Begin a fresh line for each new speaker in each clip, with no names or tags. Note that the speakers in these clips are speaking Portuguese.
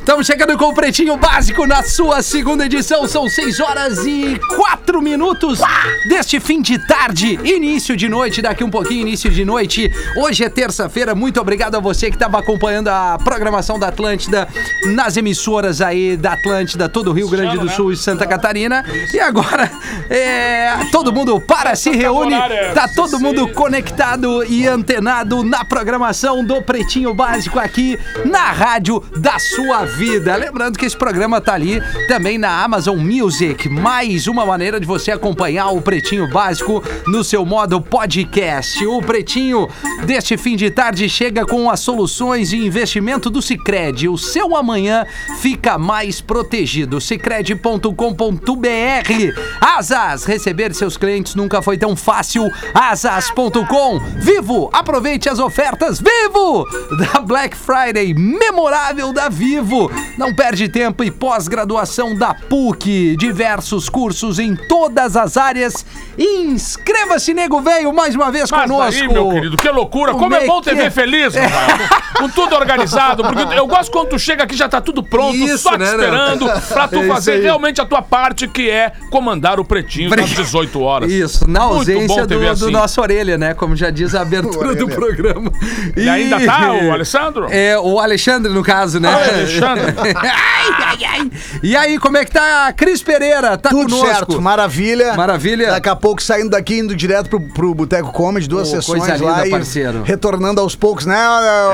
Estamos chegando com o Pretinho Básico na sua segunda edição. São 6 horas e 4 minutos deste fim de tarde, início de noite, daqui um pouquinho, início de noite. Hoje é terça-feira. Muito obrigado a você que estava acompanhando a programação da Atlântida nas emissoras aí da Atlântida, todo o Rio Grande do Sul e Santa Catarina. E agora, é, todo mundo para, se reúne, tá todo mundo conectado e antenado na programação do Pretinho Básico aqui na rádio da sua vida. Lembrando que esse programa tá ali também na Amazon Music, mais uma maneira de você acompanhar o Pretinho Básico no seu modo podcast. O Pretinho deste fim de tarde chega com as soluções de investimento do Sicredi. O seu amanhã fica mais protegido. Sicredi.com.br. Asas, receber seus clientes nunca foi tão fácil. Asas.com. Vivo, aproveite as ofertas Vivo da Black Friday memorável da Vivo. Não perde tempo e pós-graduação da PUC. Diversos cursos em todas as áreas. Inscreva-se, nego velho, mais uma vez
Mas
conosco.
aí, meu querido, que loucura. Como,
Como
é
é
bom
que
ver
é?
feliz, Rafael. Com tudo organizado. Porque eu gosto quando tu chega aqui já tá tudo pronto,
Isso,
só te
né,
esperando pra tu
É
fazer realmente a tua parte, que é comandar o Pretinho às 18 horas.
Isso, na ausência do,
ver
do
assim.
nosso orelha, né? Como já diz a abertura do programa.
E ainda tá o Alessandro?
É, o Alexandre, no caso, né?
Ah,
ai, ai, ai. E aí, como é que tá a Cris Pereira? Tá
Tudo
conosco?
certo, maravilha.
Maravilha.
Daqui a pouco saindo daqui, indo direto pro, pro Boteco Comedy, duas
Ô,
sessões
coisa
lá
linda,
e
parceiro.
retornando aos poucos, né,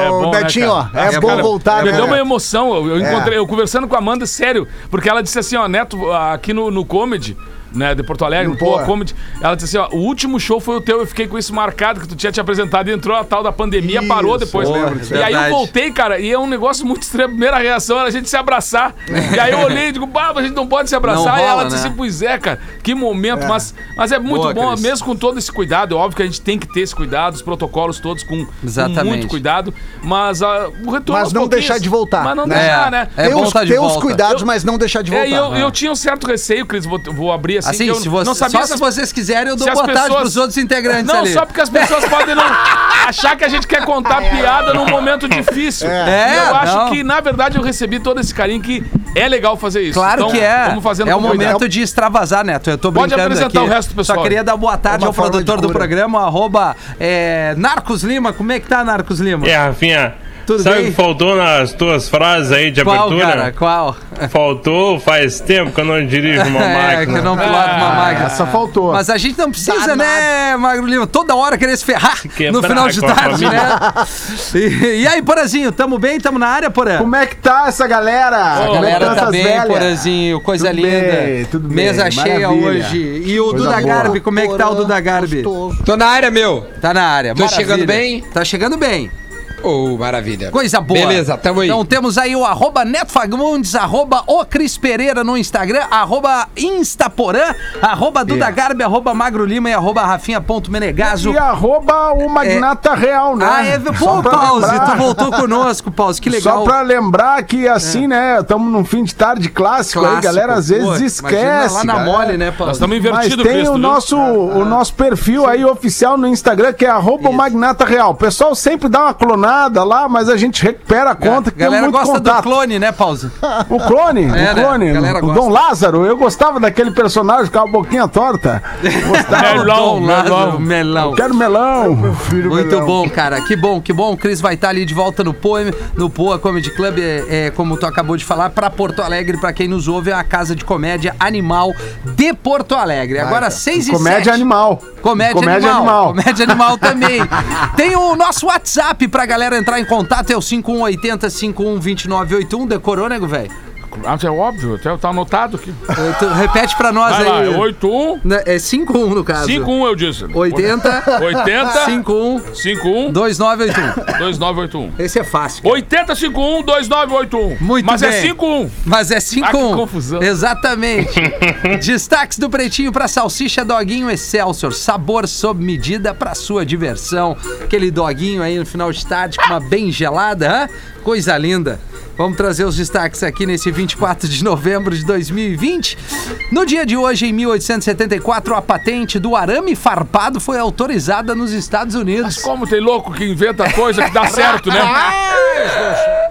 É
o
bom, né,
Betinho, ó. É,
Ah,
bom
cara,
voltar,
Me
né?
deu uma emoção. Eu, eu
É.
encontrei, eu conversando com a Amanda, sério, porque ela disse assim, ó, Neto, aqui no, no Comedy. Né, de Porto Alegre,
No
Poa. Comedy. Ela disse assim: ó, o último show foi o teu, eu fiquei com isso marcado, que tu tinha te apresentado e entrou a tal da pandemia,
Isso,
parou depois.
eu
né?
lembro disso.
E aí eu
Verdade.
voltei, cara, e é um negócio muito estranho. A primeira reação era a gente se abraçar. e aí eu olhei e digo, bah, a gente não pode se abraçar.
Não
e ela
rola,
disse
né?
assim, pois é, cara, que momento, Mas, mas é muito
Boa,
bom,
Cris.
mesmo com todo esse cuidado. É óbvio que a gente tem que ter esse cuidado, os protocolos todos com, com muito cuidado. Mas ah, o retorno.
Mas
aos
não deixar de voltar,
Mas não
né?
deixar,
É.
né?
É
Ter os, ter os cuidados,
Eu-
mas não deixar de voltar.
É, e eu,
né?
eu tinha um certo receio, Cris, vou, vou abrir assim.
Assim,
que eu
se você,
não sabia
só
se as-
vocês quiserem, eu dou boa tarde
pessoas-
pros outros integrantes
Não,
ali.
só porque as pessoas podem não achar que a gente quer contar piada num momento difícil.
É.
E eu
É,
acho
não.
que, na verdade, eu recebi todo esse carinho que é legal fazer isso.
Claro
Então,
que é.
Vamos fazendo
é o momento de extravasar, Neto. Eu tô
Pode
brincando
apresentar
aqui.
o resto do pessoal
Só queria dar boa tarde
É uma
ao produtor do programa, arroba é, Narcos Lima. Como é que tá, Narcos Lima?
Aí, Rafinha,
Tudo
sabe o
bem?
que faltou nas tuas frases aí de
Qual,
abertura?
cara? Qual?
Faltou faz tempo que eu não dirijo uma
É,
máquina.
que eu não piloto uma máquina.
Essa faltou.
Mas a gente não precisa,
Danado.
né, Magro Lima? Toda hora querer se ferrar
quebrar
no final de
a
tarde, né? E, e aí, Porazinho, tamo bem? Tamo na área, Porã?
Como é que tá essa galera?
A
é que
galera tá bem,
velhas?
Porazinho, coisa
Tudo
linda.
bem, tudo bem,
Mesa cheia
maravilha.
hoje. E o
Coisa
Duda
boa.
Garbi, como é que tá o Duda Garbi?
Gostoso.
Tô na área, meu.
Tá na área.
Tô
maravilha.
chegando bem?
Tá chegando bem.
Maravilha.
Coisa boa.
Beleza, tamo aí.
Então temos aí o arroba Neto Fagundes, arroba o Cris Pereira no Instagram, arroba Instaporã, arroba Duda Garbi, arroba Magro Lima e arroba Rafinha.menegaso.
E arroba o Magnata Real, né?
Ah, é. Pô, Pause,
lembrar-
tu voltou conosco, Pause, que legal.
Só pra lembrar que assim, né, estamos num fim de tarde clássico, aí,
Clássico.
galera às vezes esquece.
lá na
cara.
mole, né,
Nós
Pause?
estamos
Mas
invertidos,
tem
Cris,
o nosso, o nosso perfil aí oficial no Instagram, que é arroba o Magnata Real. O pessoal sempre dá uma clonada lá, mas a gente recupera a conta que
galera
muito
gosta
contato.
do clone, né, Pause?
O clone,
É,
o
né?
clone,
Galera
o
gosta.
Dom Lázaro, eu gostava daquele personagem com a boquinha torta. Gostava.
Melão,
Dom Lázaro,
melão.
melão.
Quero melão.
Muito bom, cara. Que bom, que bom. O Cris vai estar ali de volta no Poa, no Poa Comedy Club, é, é, como tu acabou de falar, pra Porto Alegre, pra quem nos ouve, é a casa de comédia animal de Porto Alegre. Agora, seis e
Comédia
sete.
animal.
Comédia,
Comédia
animal.
animal.
Comédia animal também. Tem o nosso WhatsApp pra galera entrar em contato, é o 5180 512981. Decorou, nego, velho?
Ah, é óbvio, até tá anotado aqui.
Tu repete pra nós
Vai lá,
aí.
é 81
Né, É 5-1 no caso.
51 eu disse.
80
80
51
51
2981.
2981.
Esse é fácil. cara.
80 51 2981.
Muito
Mas é
bem.
51.
Mas é
Ah,
5
que confusão.
Exatamente. Destaques do Pretinho pra salsicha Doguinho Excelsior. Sabor sob medida pra sua diversão. Aquele doguinho aí no final de tarde com uma bem gelada, hã? Coisa linda. Vamos trazer os destaques aqui nesse 24 de novembro de 2020. No dia de hoje, em 1874, a patente do arame farpado foi autorizada nos Estados Unidos.
Como tem louco que inventa coisa que dá certo, né?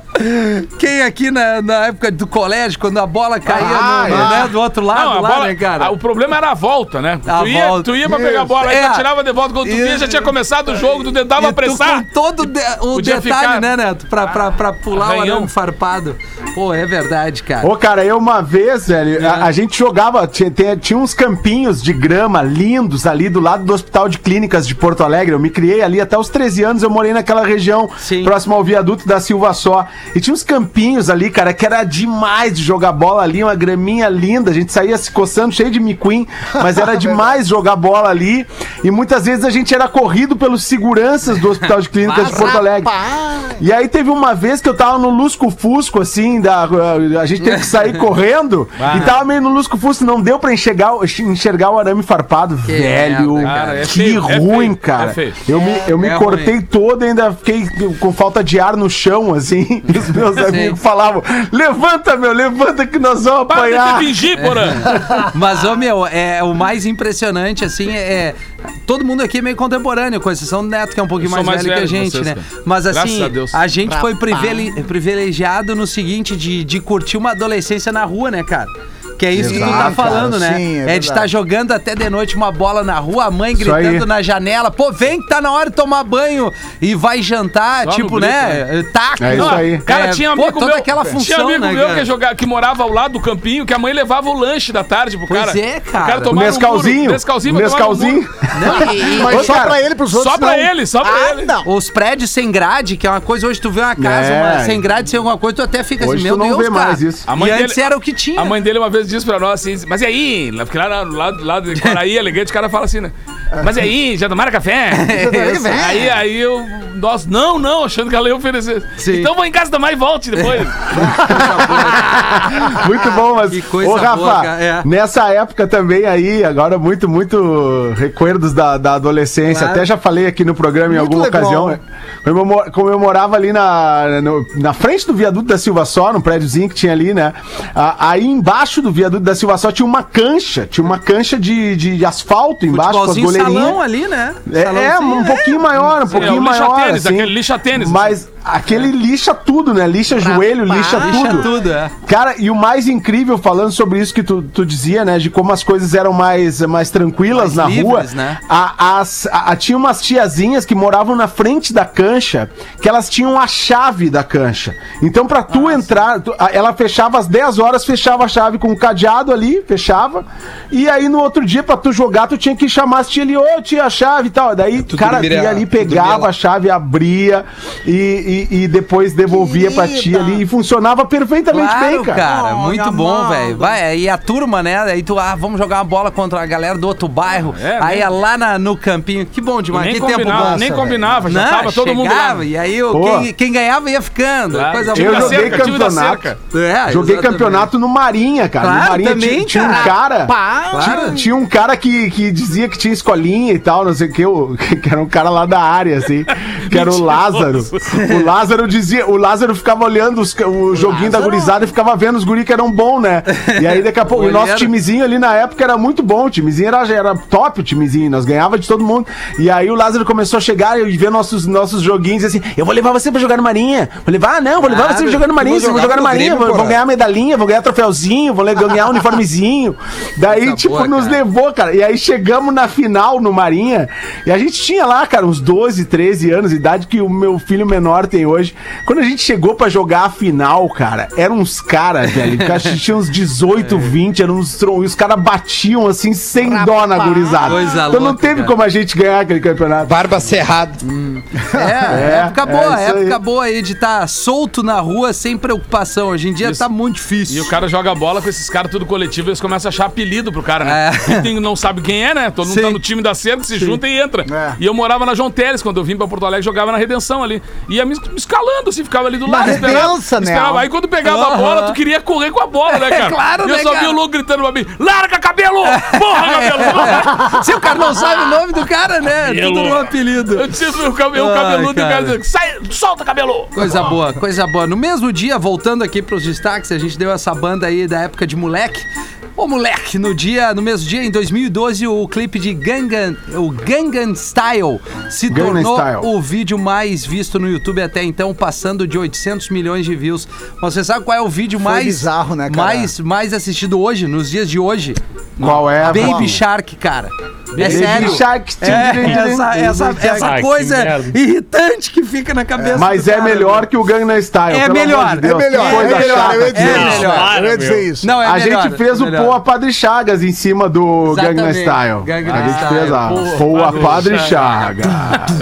Quem aqui na, na época do colégio, quando a bola caía
Ah,
no-
é.
né, do outro lado
Não,
lá,
bola-
né, cara?
ah, o problema era a volta, né?
A
tu, ia,
volta.
tu ia pra pegar a bola, aí
É.
tu tirava de volta, quando tu via, já tinha começado o jogo, tu tentava
tu
apressar.
com todo o de- o detalhe,
ficar-
né, Neto? Pra, pra, pra pular o
Arranhão.
arame farpado. Pô, é verdade, cara.
Ô, cara, eu uma vez, velho, a, a gente jogava, tinha, tinha- tinha uns campinhos de grama lindos ali do lado do Hospital de Clínicas de Porto Alegre. Eu me criei ali até os 13 anos, eu morei naquela região
Sim.
próximo ao viaduto da Silva Só. E tinha uns campinhos ali, cara, que era demais de jogar bola ali, uma graminha linda. A gente saía se coçando, cheio de miquim, mas era demais jogar bola ali. E muitas vezes a gente era corrido pelos seguranças do Hospital de Clínicas de Porto Alegre. E aí teve uma vez que eu tava no Lusco Fusco, assim, da, a gente teve que sair correndo e tava meio no Lusco Fusco, não deu pra enxergar, o- enxergar o arame farpado. Velho,
merda,
cara. É
que
feio, é
ruim,
feio,
cara.
é feio.
Eu me, eu me
é
cortei todo e ainda fiquei com falta de ar no chão, assim. Os meus amigos falavam: levanta, meu, levanta que nós vamos
Para de
apanhar.
te fingir, porã.
Mas, ô meu, é, o mais impressionante, assim, é. Todo mundo aqui é meio contemporâneo, com exceção do Neto, que é um pouquinho mais,
mais
velho que a gente,
vocês,
né?
cara.
Mas assim,
a Deus.
a gente foi privile- privilegiado no seguinte, de, de curtir uma adolescência na rua, né, cara? Que é isso que tu tá
Exato,
falando,
cara,
né?
sim, é
é de estar jogando até de noite uma bola na rua, a mãe gritando na janela, pô, vem que tá na hora de tomar banho e vai jantar,
Só
tipo,
grito,
né? Taco.
É isso aí.
Cara,
É,
tinha
pô,
amigo
toda
meu.
aquela
tinha
função,
amigo
né,
meu
cara?
que, joga, que morava ao lado do campinho, que a mãe levava o lanche da tarde pro
Pois
cara.
é, cara.
O cara tomava
Nescauzinho.
Um muro, Nescauzinho,
o
pra tomar no
Nescauzinho.
muro.
Não, e- e-
Mas só pra ele, pros outros
Só pra
não.
ele, só pra
Ah,
ele.
não.
Os prédios sem grade, que é uma coisa, hoje tu vê uma casa
É.
uma- sem grade, sem alguma coisa, tu até fica
Hoje
assim,
tu
meu
não
Deus,
vê
cara.
mais isso.
A mãe
e
dele-
antes era o que tinha.
A mãe dele uma vez disse pra nós assim, mas e aí? Porque lá no lado, lado de Quaraí, elegante, o cara fala assim, né? Mas e aí, já tomaram café? Aí, aí eu, nós, não, não, achando que ela ia oferecer.
Sim.
Então vou em casa tomar e volte depois.
Muito bom, mas.
Que coisa
Ô, Rafa,
boa, é.
nessa época também aí, agora muito, muito recuerdos da, da adolescência.
Claro.
Até já falei aqui no programa em
Muito
alguma
legal.
ocasião. Como eu, mo- como eu morava ali na, no- na frente do viaduto da Silva Só, no prédiozinho que tinha ali, né? Aí embaixo do viaduto da Silva Só tinha uma cancha, tinha uma cancha de, de asfalto embaixo com as goleirinhas.
salão ali, né?
É, é, um pouquinho maior, um
é
pouquinho
o
maior.
lixa-tênis,
assim,
aquele lixa-tênis.
Mas aquele lixa tudo, né? Lixa joelho, lixa tudo.
Lixa tudo, é.
Cara, e o mais incrível, falando sobre isso que tu, tu dizia, né? De como as coisas eram mais, mais tranquilas
Mais
na rua.
livres, né?
A, as- a- a- tinha umas tiazinhas que moravam na frente da cancha, que elas tinham a chave da cancha. Então, pra tu entrar, tu- a- ela fechava às 10 horas, fechava a chave com um cadeado ali, fechava. E aí, no outro dia, pra tu jogar, tu tinha que chamar as tia ali, ô, tia, a chave e tal. Daí,
Tu
cara,
dormiria-
ia ali, pegava a chave, abria e, e, e depois devolvia pra tia
Querida.
ali. E funcionava perfeitamente
Claro,
bem, cara.
cara,
Ai,
muito bom, velho. Vai, e a turma, né? Aí tu, ah, vamos jogar uma bola contra a galera do outro bairro.
É,
aí é lá na- no campinho. Que bom demais,
nem
que tempo bom.
nem combinava, já
Não,
tava todo mundo lá.
chegava, E aí o- quem, quem ganhava ia ficando.
Claro.
Coisa
Eu
boa.
joguei
cerca,
campeonato.
É,
Joguei
exatamente.
campeonato no Marinha, cara.
Claro,
no Marinha
também,
tinha, tinha um
cara.
Pá,
Tinha, tinha um cara que, que dizia que tinha escolinha e tal, não sei o que, o- que era um cara lá da área, assim, que era o Lázaro. O Lázaro dizia, o Lázaro ficava olhando os o, joguinho da gurizada e ficava vendo os guri que eram bons, né? E aí daqui a pouco, o nosso timezinho ali na época era muito bom, o timezinho era, era top o timezinho, nós ganhava de todo mundo. E aí o Lázaro começou a chegar e ver nossos, nossos joguinhos e assim, eu vou levar você pra jogar no Marinha. Vou levar, ah, não, vou levar
Claro.
você pra jogar no Marinha,
vou jogar
no Marinha,
porra.
ganhar medalhinha, vão ganhar troféuzinho, vão le- ganhar uniformezinho. Daí,
Coisa
tipo,
boa,
nos
cara.
levou, cara. E aí chegamos na final no Marinha. E a gente tinha lá, cara, uns 12, 13 anos de idade, que o meu filho menor ontem, hoje. Quando a gente chegou pra jogar a final, cara, eram uns caras, velho, que acho que tinha uns 18, 20, eram uns tron, e os caras batiam assim, sem dó na gurizada.
Coisa
então não
louca,
teve
cara.
como a gente ganhar aquele campeonato.
Barba cerrada.
É,
É,
época
é
boa,
aí.
época boa aí de estar solto na rua sem preocupação. Hoje em dia
Isso.
tá muito
E
difícil.
o cara joga bola com esses caras tudo coletivo, eles começam a achar apelido pro cara, né?
É.
E tem- não sabe quem é, né? Todo mundo
Sim.
tá no time da cerca, se junta e entra.
É.
E eu morava na João Teles, quando eu vim pra Porto Alegre, jogava na Redenção ali. Ia me escalando, assim, ficava ali do
Na
lado.
Redença, né?
esperava. Aí quando pegava a
Aham.
bola, tu queria correr com a bola, né, cara?
claro,
e eu
né,
só
cara?
vi o louco gritando pra mim, larga cabelo! Porra, cabelo!
Se o cara não sabe o nome do cara, né? Tudo
Cabelo.
no apelido.
Eu disse o cabelo,
Ai,
cabeludo e o cara
cara.
dizendo, sai, solta cabelo!
Coisa boa, coisa boa. No mesmo dia, voltando aqui pros destaques, a gente deu essa banda aí da época de moleque. Ô moleque, no dia, no mesmo dia, em 2012, o clipe de Gangan, o Gangan Style, se
Gangnam
tornou
Style.
o vídeo mais visto no YouTube até então, passando de 800 milhões de views. Você sabe qual é o vídeo
Foi
mais
bizarro, né, cara?
mais mais assistido hoje, nos dias de hoje?
Qual é?
Baby? Shark, cara. É sério.
Shark.
É, essa, essa, essa
Ah, que
coisa irritante que fica na cabeça.
Mas
do
é melhor que o Gangnam Style.
É
pelo
melhor,
amor de
É melhor,
coisa
é melhor,
chata.
eu ia dizer
É
isso.
melhor.
Eu ia dizer isso.
Não, é
a
melhor,
gente fez
é
o
melhor.
Pô a Padre Chagas em cima do
Exatamente.
Gangnam Style.
Gangnam
a gente
Style.
fez a
Pô,
Pô a
Padre
Chagas.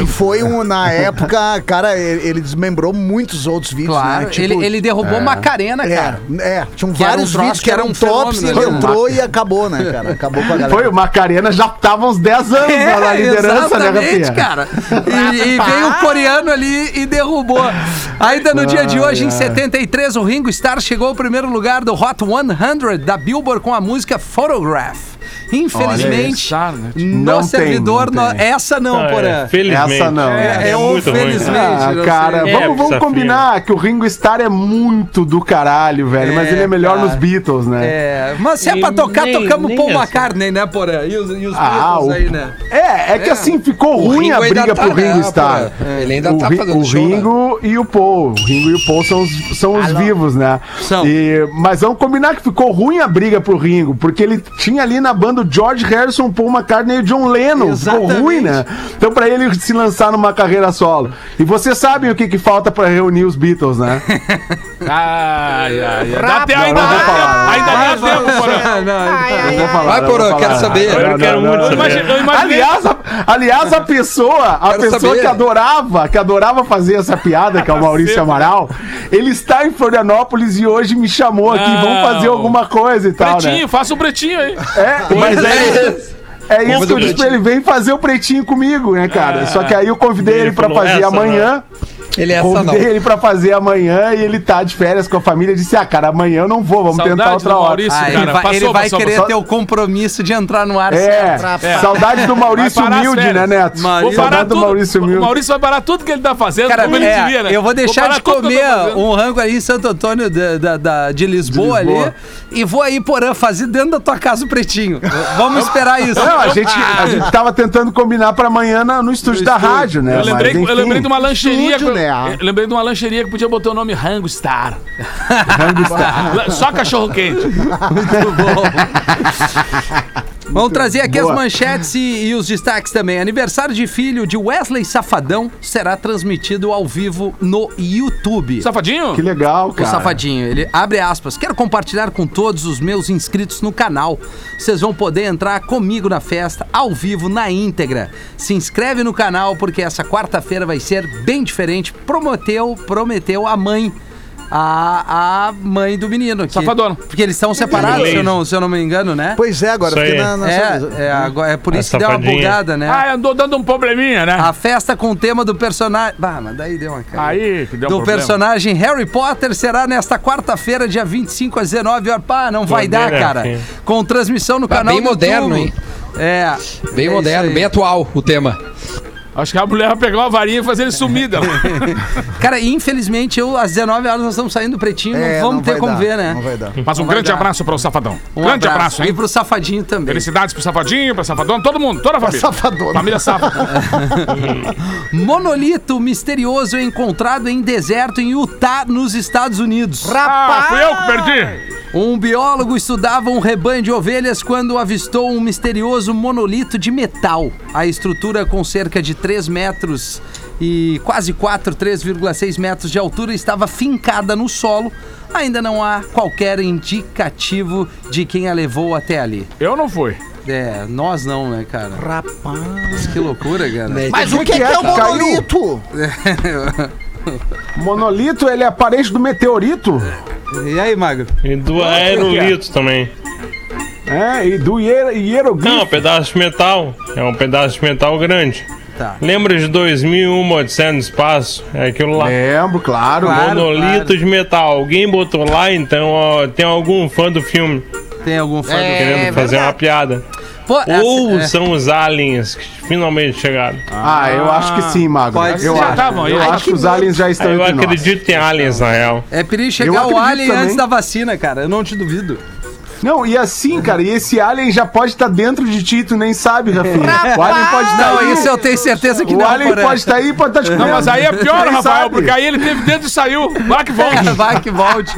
E foi um, na época, cara, ele, desmembrou muitos outros vídeos,
Claro,
né? Tipo,
ele, derrubou Macarena, cara.
É, é, tinham vários vídeos que
que era
eram tops,
fenômeno
ele
né?
entrou e acabou, né, cara? Acabou com a galera.
Foi, o Macarena já tava uns 10 anos na- na liderança, né,
É, exatamente,
Rafinha?
cara. E, e veio o coreano ali e derrubou. Ainda no dia de hoje, em 73, o Ringo Starr chegou ao primeiro lugar do Hot 100 da Billboard com a música Photograph. Infelizmente,
né?
no
Não tem,
servidor,
não
no-
tem.
essa não,
Ah, é, felizmente.
Essa não.
É, é
muito ruim.
infelizmente.
Ah,
não
cara.
É,
vamos, vamos combinar que o Ringo Starr é muito do caralho, velho. mas
É,
ele é melhor
cara.
nos Beatles, né?
É, mas se é pra tocar,
nem-
tocamos
nem
Paul
essa.
McCartney, né, porém? E os, e os
Ah,
Beatles
o-
aí, né?
É, é que
É.
assim ficou ruim a briga
tá,
pro Ringo
né,
Starr.
Ele ainda
o,
tá fazendo
o
show, né?
Ringo e o Paul. O Ringo e o Paul são os, são os vivos, né?
São.
Mas vamos combinar que ficou ruim a briga pro Ringo, porque ele tinha ali na banda o George Harrison, Paul McCartney e o John Lennon.
Exatamente.
Ficou ruim, né? Então pra ele se lançar numa carreira solo. E vocês sabem o que, que falta pra reunir os Beatles, né?
Ai, ai, ai. Dá até ainda, dá
falar.
ainda dá tempo,
falar,
Vai, Porã, quero saber.
Eu quero muito
Aliás, a, aliás, a pessoa, a pessoa
saber.
que adorava, que adorava fazer essa piada, que é o Maurício Amaral, ele está em Florianópolis e hoje me chamou aqui, vamos fazer alguma coisa e tal,
Pretinho,
né?
faça um pretinho aí.
É, mas é, é isso
Vamos
que eu disse pra ele, vem fazer o pretinho comigo, né, cara? Só que aí eu convidei
Ele
ele pra fazer
essa
amanhã.
Ele é essa não.
Ele pra fazer amanhã e ele tá de férias com a família. Disse, ah, cara, amanhã eu não vou, vamos
Saudade
tentar outra hora.
Maurício,
Ah, ele vai,
Passou,
ele vai
passou,
querer
passou.
ter o compromisso de entrar no ar
É,
certo.
saudade do Maurício Humilde, né. Neto?
Vou parar
Saudade do
tudo.
Maurício
O
Humilde.
Maurício vai parar tudo que ele tá fazendo,
Cara,
como ele
é,
queria, né?
eu vou deixar
parar
de comer um rango ali em Santo Antônio da- de Lisboa,
De Lisboa.
ali e vou aí, porã, fazer dentro da tua casa o pretinho. Vamos esperar isso.
Não, a gente, a gente tava tentando combinar pra amanhã na- no estúdio da rádio, né?
Eu lembrei,
Mas,
eu lembrei de uma lancheria.
estúdio, né?
Eu lembrei de uma lancheria que podia botar o nome Rango Star.
Rango Star.
Só cachorro quente.
Vamos trazer aqui
Boa.
as manchetes e, e os destaques também. Aniversário de filho de Wesley Safadão será transmitido ao vivo no YouTube.
Safadinho?
Que legal,
O
cara.
Safadinho, ele abre aspas. Quero compartilhar com todos os meus inscritos no canal. Vocês vão poder entrar comigo na festa, ao vivo, na íntegra. Se inscreve no canal, porque essa quarta-feira vai ser bem diferente. Prometeu, prometeu a mãe. A, a mãe do menino. Que,
Safadona.
Porque eles estão separados, se eu, não, se eu não me engano, né?
Pois é, agora
Isso
na, na
É, é, agora- é por
A
isso que deu uma bugada, né?
Ah, andou dando um probleminha, né?
A festa com o tema do personagem. Bah, mas daí deu uma cara.
Aí que deu um
do
problema.
personagem Harry Potter será nesta quarta-feira, dia 25 às 19 horas. Pá, não vai dar, cara.
sim.
Com transmissão no
Tá
canal
bem moderno,
YouTube.
hein?
É.
Bem
é
moderno, bem atual o tema.
Acho que a mulher vai pegar uma varinha e fazer ele sumir dela.
Cara, infelizmente, eu, às 19 horas nós estamos saindo do pretinho,
É,
não vamos ter
vai
como
dar,
ver, né?
Não vai dar.
Mas um
Não
grande abraço para o Safadão.
Um
grande abraço,
E
hein?
pro Safadinho também.
Felicidades pro Safadinho, pra Safadona, todo mundo, toda a família.
Safadona.
Família Safa.
Monolito misterioso encontrado em deserto em Utah, nos Estados Unidos.
Ah, fui eu que perdi.
Um biólogo estudava um rebanho de ovelhas quando avistou um misterioso monolito de metal. A estrutura com cerca de 3 metros e quase 4, 3,6 metros de altura, estava fincada no solo. Ainda não há qualquer indicativo de quem a levou até ali.
Eu não fui.
É, nós não, né, cara?
Rapaz.
Que loucura, cara.
Mas
Como
o
é
que,
que
que
é,
é o monolito?
Monolito, ele é parente do meteorito?
E aí, Magro?
E do aerolito também.
É, e do hier- hieroglifo.
Não, pedaço de metal. É um pedaço de metal grande.
Tá.
Lembra de 2001, Odisseia no Espaço? É aquilo lá.
Lembro, claro.
Claro.
Monolito de metal. Alguém botou lá, então ó, tem algum fã do filme
Tem algum fã
É,
do...
querendo fazer uma piada.
Pô,
Ou
essa- é.
são os aliens que finalmente chegaram.
Ah, eu acho que sim, Magro.
Pode
eu
ser.
acho,
Já estavam aí.
eu
Ai,
acho que os aliens já estão
eu
entre nós.
acredito em aliens, na real.
É perigo chegar o
acredito
alien
também.
antes da vacina, cara. Eu não te duvido.
Não, e assim, cara, e esse alien já pode estar dentro de ti, tu nem sabe, Rafinha. O alien pode estar
Não,
aí.
isso eu tenho certeza que
O
não,
alien
Porã.
pode estar aí e pode estar te
Não,
comendo.
mas aí é pior, Rafael,
sabe.
porque aí ele teve dentro e saiu. Vai que volte.
Vai que volte.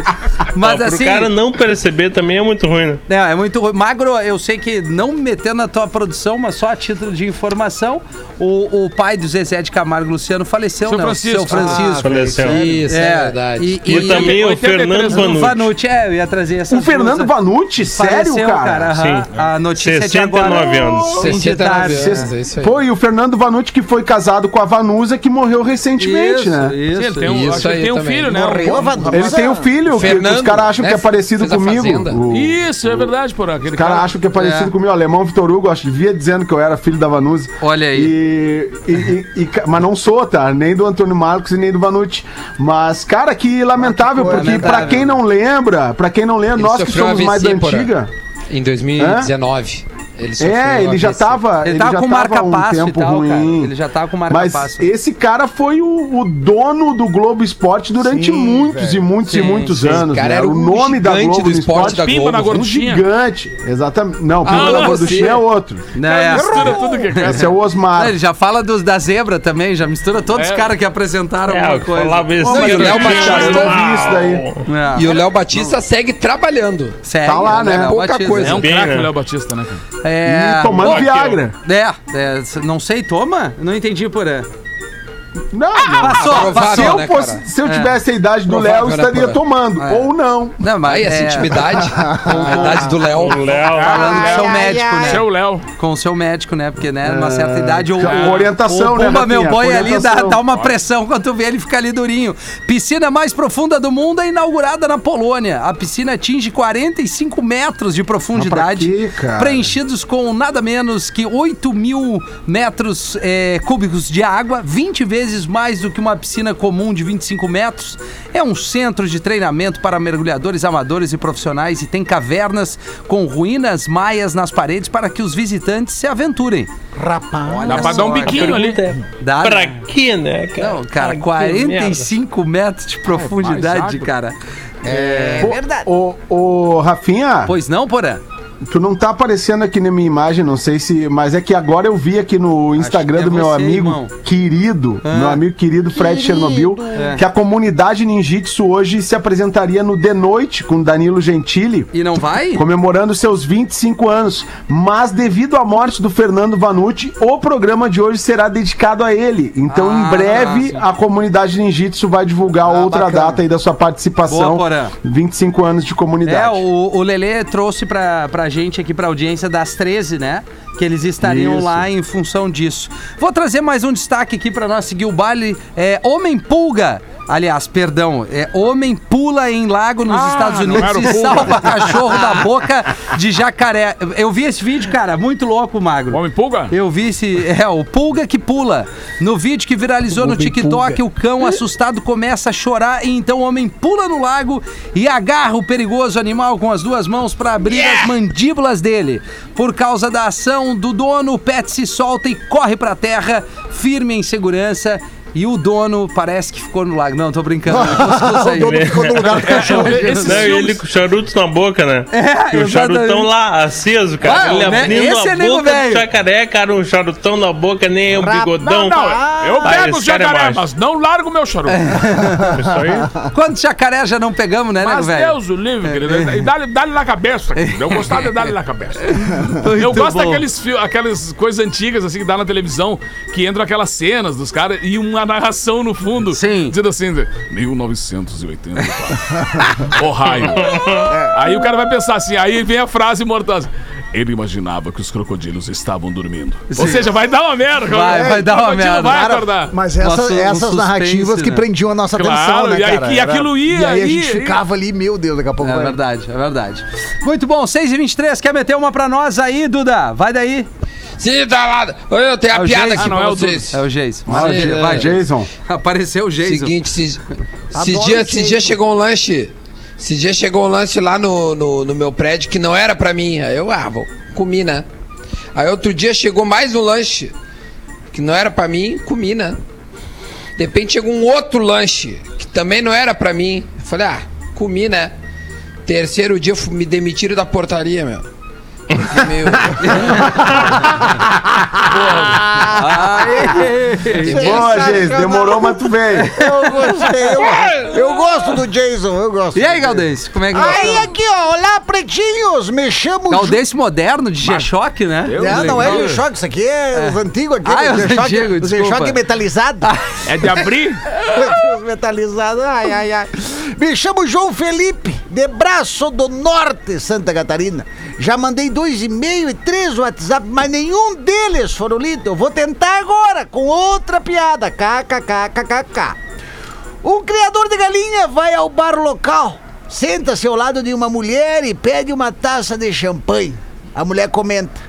Mas
Ó,
assim...
Pro cara não perceber também é muito ruim, né?
É, é muito ruim. Magro, eu sei que não me metendo na tua produção, mas só a título de informação, o, o pai do Zezé de Camargo Luciano faleceu,
Seu
né?
Francisco.
Seu Francisco.
Faleceu.
Isso, é, verdade.
E,
E,
e,
também o
83
Fernando
o
Vanucci.
Vanucci, é, eu ia trazer essa
O Fernando Vanucci, sério,
Faleceu,
cara?
aham.
Sim.
A notícia de
69
agora.
anos.
Fim de
69
tarde.
anos, é isso aí.
Pô, e o Fernando Vanucci que foi casado com a Vanusa que morreu recentemente,
Isso,
né?
isso.
Sim, ele tem um,
Isso
acho que ele
aí
tem um
também.
filho, né?
Morreu.
Ele tem um filho que
Fernando,
os caras acham
né?
que é parecido
Fez a
comigo. O-
Isso, é verdade, porra. Aquele
Os caras acham que é parecido comigo. O alemão Vitor Hugo, acho que via dizendo que eu era filho da Vanusa.
Olha aí.
E, e- e- e mas não sou, tá? Nem do Antônio Marcos e nem do Vanucci. Mas, cara, que lamentável, porque
Lamentável.
pra quem não lembra, pra quem não lembra,
Ele
nós que somos mais
porra.
Antiga.
Em 2019. Ele
É, ele já tava.
Ele tava
já
com
tava
marca-passo
um
e
tempo
tal,
ruim.
cara. Ele já tava com
Mas
marca-passo.
esse cara foi o, o dono do Globo Esporte durante
Sim,
muitos
velho.
e muitos
Sim,
e muitos
sim.
anos.
Cara,
né?
era
o nome da Globo
do esporte da
Pimba na
Globo.
Um
gordinha.
gigante, exatamente. Não, o
Ah,
Pimba da
você.
Gorduchinha é outro.
Né?
Mistura tudo que quer.
Esse é o Osmar.
Ele já fala dos, da zebra também, já mistura todos
É.
os caras que apresentaram
É,
alguma coisa.
Não, e o Léo Batista,
não.
É.
E o Léo Batista segue trabalhando.
Segue,
Tá lá, né?
Léo
Pouca coisa.
É um craque
né?
o Léo Batista, né, cara?
É,
E tomando. Viagra.
é, é, não sei, toma? Não entendi por aí.
Não,
Passou, passou.
se eu,
né,
fosse-
cara?
se eu
É.
tivesse a idade do Léo, eu
né,
estaria tomando.
É.
Ou não.
Não, mas
Aí, essa
é,
intimidade, a idade do Léo.
O Léo.
falando com o seu médico, né?
Seu Léo.
Com o seu médico, né? Porque, né, numa certa idade... O,
com
o-
orientação,
o
né,
Pumba, meu
Com
ali dá, dá uma pressão quando tu vê ele ficar ali durinho. Piscina mais profunda do mundo é inaugurada na Polônia. A piscina atinge 45 metros de profundidade.
Quê,
preenchidos com nada menos que 8 mil metros é, cúbicos de água, 20 vezes mais do que uma piscina comum de 25 metros. É um centro de treinamento para mergulhadores amadores e profissionais e tem cavernas com ruínas maias nas paredes para que os visitantes se aventurem.
Rapaz.
Dá pra dar um biquinho ali.
Dá,
Pra
né?
quê, né, cara?
Não, cara,
Ah, que
45 metros de profundidade,
água.
cara.
É
Pô,
verdade.
Ô, ô, Rafinha,
Pois não, Porã?
Tu não tá aparecendo aqui na minha imagem, não sei se. Mas é que agora eu vi aqui no Instagram
é
do meu
você,
amigo
irmão.
querido,
Ah.
meu amigo querido Fred Chernobyl,
É.
que a comunidade ninjitsu hoje se apresentaria no The Noite com Danilo Gentili.
E não vai?
Comemorando seus 25 anos, mas devido à morte do Fernando Vanucci, o programa de hoje será dedicado a ele. Então,
Ah,
em breve,
sim.
a comunidade Ninjitsu vai divulgar
Ah,
outra
bacana.
data aí da sua participação.
Boa, Porã.
25 anos de comunidade.
É, o, o Lelê trouxe pra, pra gente aqui, pra audiência das 13, né? Que eles estariam
Isso.
lá em função disso. Vou trazer mais um destaque aqui pra nós seguir o baile. É, Homem Pulga. Aliás, perdão, é Homem Pula em Lago nos
Ah,
Estados Unidos e salva cachorro da boca de jacaré. Eu vi esse vídeo, cara, muito louco, Magro.
Homem pulga?
Eu vi esse. É, o Pulga que pula. No vídeo que viralizou no TikTok,
Pulga.
o cão assustado começa a chorar e então o homem pula no lago e agarra o perigoso animal com as duas mãos para abrir as mandíbulas dele. Por causa da ação do dono, o pet se solta e corre pra terra, firme em segurança. E o dono parece que ficou no lago. Não, tô brincando. Escuta
O
aí.
dono ficou no lugar do cachorro.
Esses
Não,
filmes-
ele com o charuto na boca, né?
É,
e o charutão lá, aceso, cara.
Ah,
ele
né?
abrindo
Esse é
a
nego
boca
velho.
do jacaré, cara, um charutão na boca, nem um bigodão.
Não, não, eu
Ah,
pego
esse
os
cara é
jacaré,
macho.
mas não largo o meu charuto.
Isso aí.
Quantos jacaré já não pegamos, né, nego
Mas
velho?
Deus o livre, querido. E dá-lhe dá na cabeça. querido. Eu gostava de dar-lhe na cabeça. eu gosto
bom.
daqueles aquelas coisas antigas, assim, que dá na televisão, que entram aquelas cenas dos caras e uma uma narração no fundo.
Sim.
Dizendo assim, 1984. Ohio. Aí o cara vai pensar assim, aí vem a frase mortosa. Ele imaginava que os crocodilos estavam dormindo. Ou seja, vai dar uma merda.
Vai,
cara.
vai dar uma merda.
Vai
Cara,
acordar.
Mas essa-
Nossa, um
essas
suspense,
narrativas que
né?
prendiam a nossa
Claro,
atenção, né,
e aí-
cara?
e aquilo ia,
E aí a gente
ia,
ficava ali, meu Deus, daqui a pouco
É
vai...
verdade, é verdade. Muito bom, 6h23, quer meter uma pra nós aí, Duda? Vai daí.
Sim, tá lá. Oi, Eu tenho
É
a
o
piada
Jason.
aqui
Ah, não,
pra
é o
vocês.
É o Jason.
Vai,
Vai,
é,
vai.
Jason.
Apareceu o Jason.
Seguinte, esse, esse
Adoro
dia,
Jason.
esse dia chegou um lanche. Esse dia chegou um lanche lá no, no, no meu prédio que não era pra mim. Aí eu, ah, vou, comi, né? Aí outro dia chegou mais um lanche que não era pra mim, comi, né? De repente chegou um outro lanche que também não era pra mim. Eu falei, ah, comi, né? Terceiro dia me demitiram da portaria, meu. Meio-
Boa, Jason. Demorou, mas tu veio.
Eu gostei, eu, eu gosto do Jason, eu gosto.
E aí, Galdense, como é que
Aí aqui, ó, olá, pretinhos, me chamo... Ju-
moderno, de G-Shock, né?
Não, não é. G-Shock, isso aqui é os antigos aqui.
Ah, é os antigos.
G-Shock metalizado.
É de abrir?
Os metalizados, ai, ai, ai. Me chamo João Felipe, de Braço do Norte, Santa Catarina. Já mandei dois e-mail e três WhatsApp, mas nenhum deles foram lidos. Eu vou tentar agora, com outra piada. KKKKK. Um criador de galinha vai ao bar local, senta-se ao lado de uma mulher e pede uma taça de champanhe. A mulher comenta: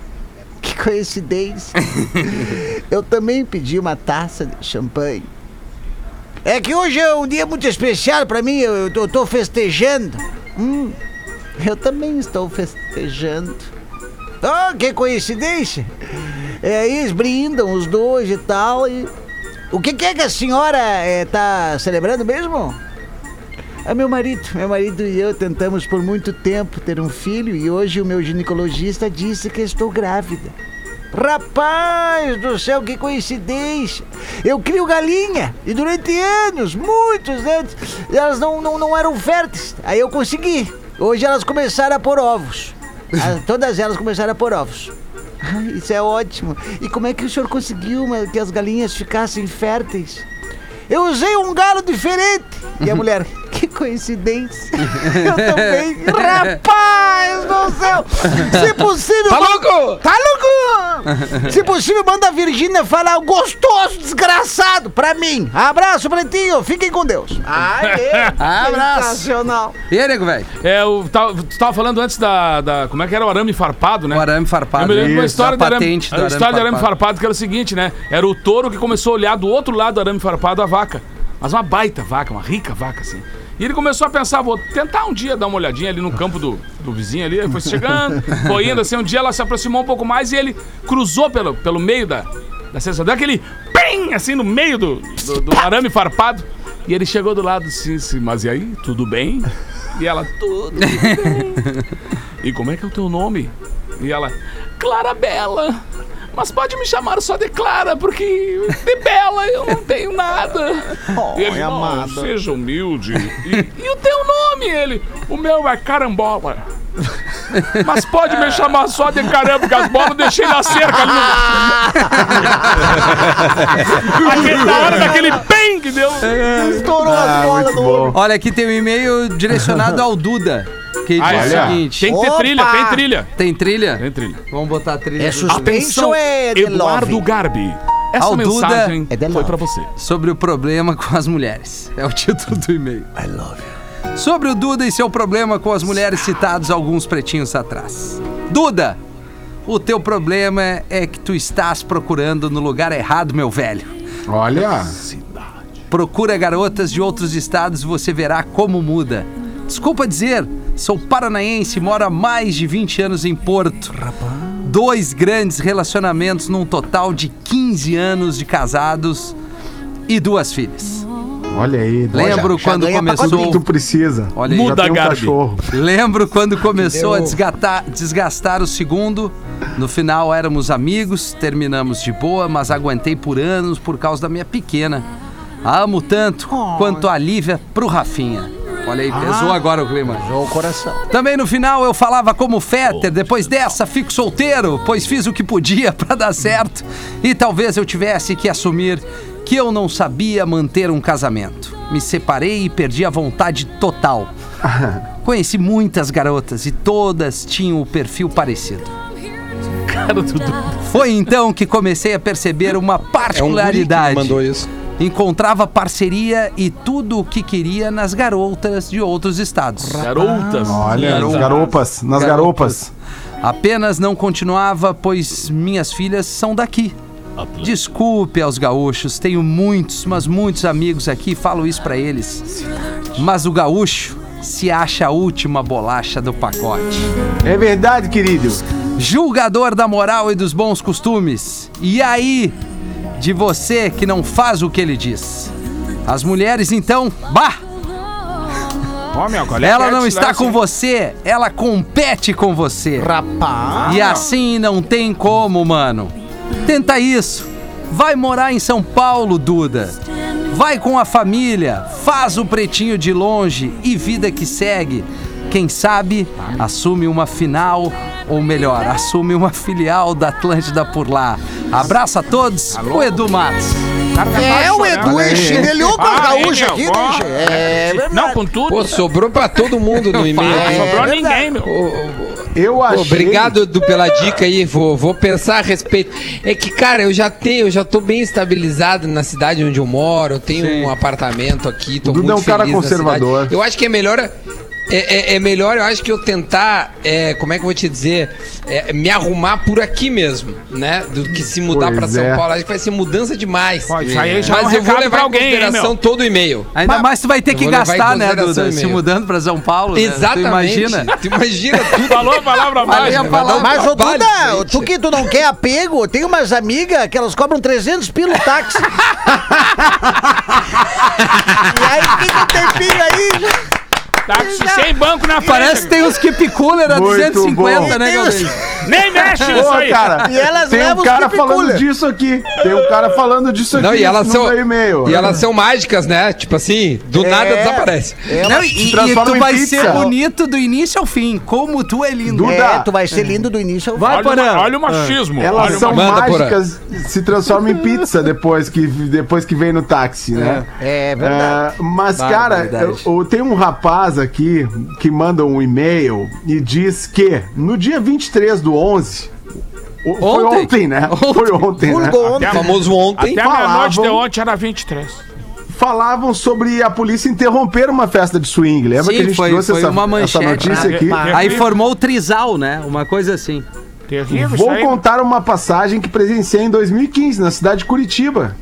Que coincidência. Eu também pedi uma taça de champanhe. É que hoje é um dia muito especial pra mim, eu, eu tô- festejando. Hum, eu também estou festejando. Oh, que coincidência! É, eles brindam os dois e tal. E... O que, que é que a senhora é, tá celebrando mesmo? É meu marido. Meu marido e eu tentamos por muito tempo ter um filho e hoje o meu ginecologista disse que estou grávida. Rapaz do céu, que coincidência! Eu crio galinha e durante anos, muitos anos, elas não, não, não eram férteis. Aí eu consegui. Hoje elas começaram a pôr ovos. Ah, Todas elas começaram a pôr ovos. Isso é ótimo. E como é que o senhor conseguiu que as galinhas ficassem férteis? Eu usei um galo diferente. E a mulher, coincidência. Eu também. Rapaz do céu. Se possível.
Tá louco?
Tá louco? Se possível, manda a Virgínia falar gostoso, desgraçado, pra mim. Abraço, Pretinho. Fiquem com Deus. Aê.
Abraço.
Sensacional.
E aí, nego, velho?
É, o, tá- tu tava falando antes da, da- Como é que era o arame farpado, né?
O arame farpado.
Eu me lembro de uma história do arame,
do
a
arame
história do arame
farpado.
farpado que era o seguinte, né? Era o touro que começou a olhar do outro lado do arame farpado a vaca. Mas uma baita vaca, uma rica vaca, assim. E ele começou a pensar, vou tentar um dia dar uma olhadinha ali no campo do, do vizinho ali. Ele foi chegando, foi indo, assim. Um dia ela se aproximou um pouco mais e ele cruzou pelo, pelo meio da, da cesta. Deu aquele pim, assim, no meio do, do, do arame farpado. E ele chegou do lado assim, assim, mas e aí, tudo bem? E ela, tudo bem. E como é que é o teu nome? E ela, Clara Bela. Mas pode me chamar só de Clara, porque de Bela eu não tenho nada.
Oh,
E ele, "Não,
amado.
seja humilde. E, e o teu nome? Ele, o meu é Carambola. Mas pode me chamar só de caramba, porque as bolas eu deixei na cerca ali. Aquele- na hora daquele que deu.
Estourou as bolas do
bom.
Olha, aqui tem um e-mail direcionado ao Duda. Que
Ah,
diz o seguinte:
Tem que ter
Opa!
trilha, tem trilha.
Tem trilha?
Tem trilha.
Vamos botar a trilha.
É
do-
suspense ou é de
Eduardo
love?
Garbi. Essa
Ao Duda
mensagem
é de
foi
love.
pra você.
sobre o problema com as mulheres. É o título do e-mail.
I love you.
Sobre o Duda e seu problema com as mulheres citados alguns pretinhos atrás. Duda, o teu problema é que tu estás procurando no lugar errado, meu velho.
Olha.
Procura garotas de outros estados e você verá como muda. Desculpa dizer, sou paranaense e moro há mais de 20 anos em Porto. Dois grandes relacionamentos num total de 15 anos de casados e duas filhas.
Olha aí.
Lembro
já
quando
que
começou.
tu precisa.
Olha aí.
Já
Muda,
tem um
Garbi.
cachorro.
Lembro quando começou a desgatar- desgastar o segundo. No final éramos amigos, terminamos de boa, mas aguentei por anos por causa da minha pequena. A amo tanto quanto a Lívia pro Rafinha. Olha aí, pesou agora o clima.
João o coração.
Também no final eu falava como Fetter, depois dessa fico solteiro, pois fiz o que podia pra dar certo. E talvez eu tivesse que assumir que eu não sabia manter um casamento. Me separei e perdi a vontade total. Conheci muitas garotas e todas tinham o perfil parecido.
Cara do Dudu.
Foi então que comecei a perceber uma
É um
particularidade.
mandou isso.
Encontrava parceria e tudo o que queria nas garotas de outros estados.
Garotas.
Olha, nas
Garotas.
garopas, nas garopas.
Apenas não continuava, pois minhas filhas são daqui. Desculpe aos gaúchos, tenho muitos, mas muitos amigos aqui, falo isso pra eles. Mas o gaúcho se acha a última bolacha do pacote.
É verdade, querido.
Julgador da moral e dos bons costumes. E aí, de você que não faz o que ele diz? As mulheres, então, bah!
Ó, meu, qual é
Ela
é
não está com você, ela compete com você.
Rapaz.
E assim não tem como, mano. Tenta isso. Vai morar em São Paulo, Duda. Vai com a família, faz o pretinho de longe e vida que segue. Quem sabe assume uma final, ou melhor, assume uma filial da Atlântida por lá. Abraço a todos, o Edu Matos.
Tá
É, o
chorando.
Edu enxinelhou com os
Ah,
gaúchos
hein,
aqui,
meu?
né, gente? É
Não,
verdade.
com tudo.
Pô, sobrou pra todo mundo no e-mail.
Não
aqui.
sobrou
verdade.
ninguém, meu.
Eu achei.
Obrigado Edu, pela dica aí, vou, vou pensar a respeito. É que, cara, eu já tenho, eu já tô bem estabilizado na cidade onde eu moro, eu tenho um apartamento aqui, tô
O Duda
muito
é um cara conservador.
cidade. Eu acho que é melhor. É, é- é melhor, eu acho que eu tentar, é, como é que eu vou te dizer, é, me arrumar por aqui mesmo, né? Do que se mudar pra São
é.
Paulo. Acho que vai ser mudança demais.
Ó, isso aí já é um
Mas eu vou levar em
alguém, hein,
consideração
meu?
todo o e-mail.
Ainda mais tu vai ter que gastar, né, Duda? Se mudando pra São Paulo. né? Tu
Exatamente.
imagina?
Tu imagina tudo.
Falou a palavra
palavra.
Mas, ô Duda,
gente.
tu que tu não quer apego, tem umas amigas que elas cobram 300 pila o táxi. e aí fica um tempinho aí.
Táxi sem banco na frente.
Parece que tem uns keep cooler a
Muito
250,
bom.
né, Galdêncio?
Nem mexe nisso aí.
cara,
E elas
tem um
os
cara falando
cooler.
disso aqui. Tem um cara falando disso aqui
Não, e elas são.
meu e-mail.
E elas são mágicas, né? Tipo assim, do nada desaparece.
Não, e, e tu vai
pizza.
ser bonito do início ao fim. Como tu é lindo.
Duda.
É, tu vai ser lindo do início ao fim.
Vai,
Olha, olha o machismo.
Elas
olha
são.
Manda,
mágicas, se transformam em pizza depois que, depois que vem no táxi, né?
É verdade.
É, mas, cara, eu, eu- tem um rapaz aqui que manda um e-mail e diz que no dia 23 do 11. o- Foi
Ontem?
ontem, né? Foi ontem, né?
Ontem.
O famoso ontem.
Até a meia-noite de
falavam-
ontem era 23.
Falavam sobre a polícia interromper uma festa de swing. Lembra
Sim,
que a gente
foi-
trouxe
foi
essa,
uma
essa
manchete.
notícia aqui?
Ah,
Aí formou o trisal, né? Uma coisa assim.
Terrível
Vou contar uma passagem que presenciei em 2015, na cidade de Curitiba.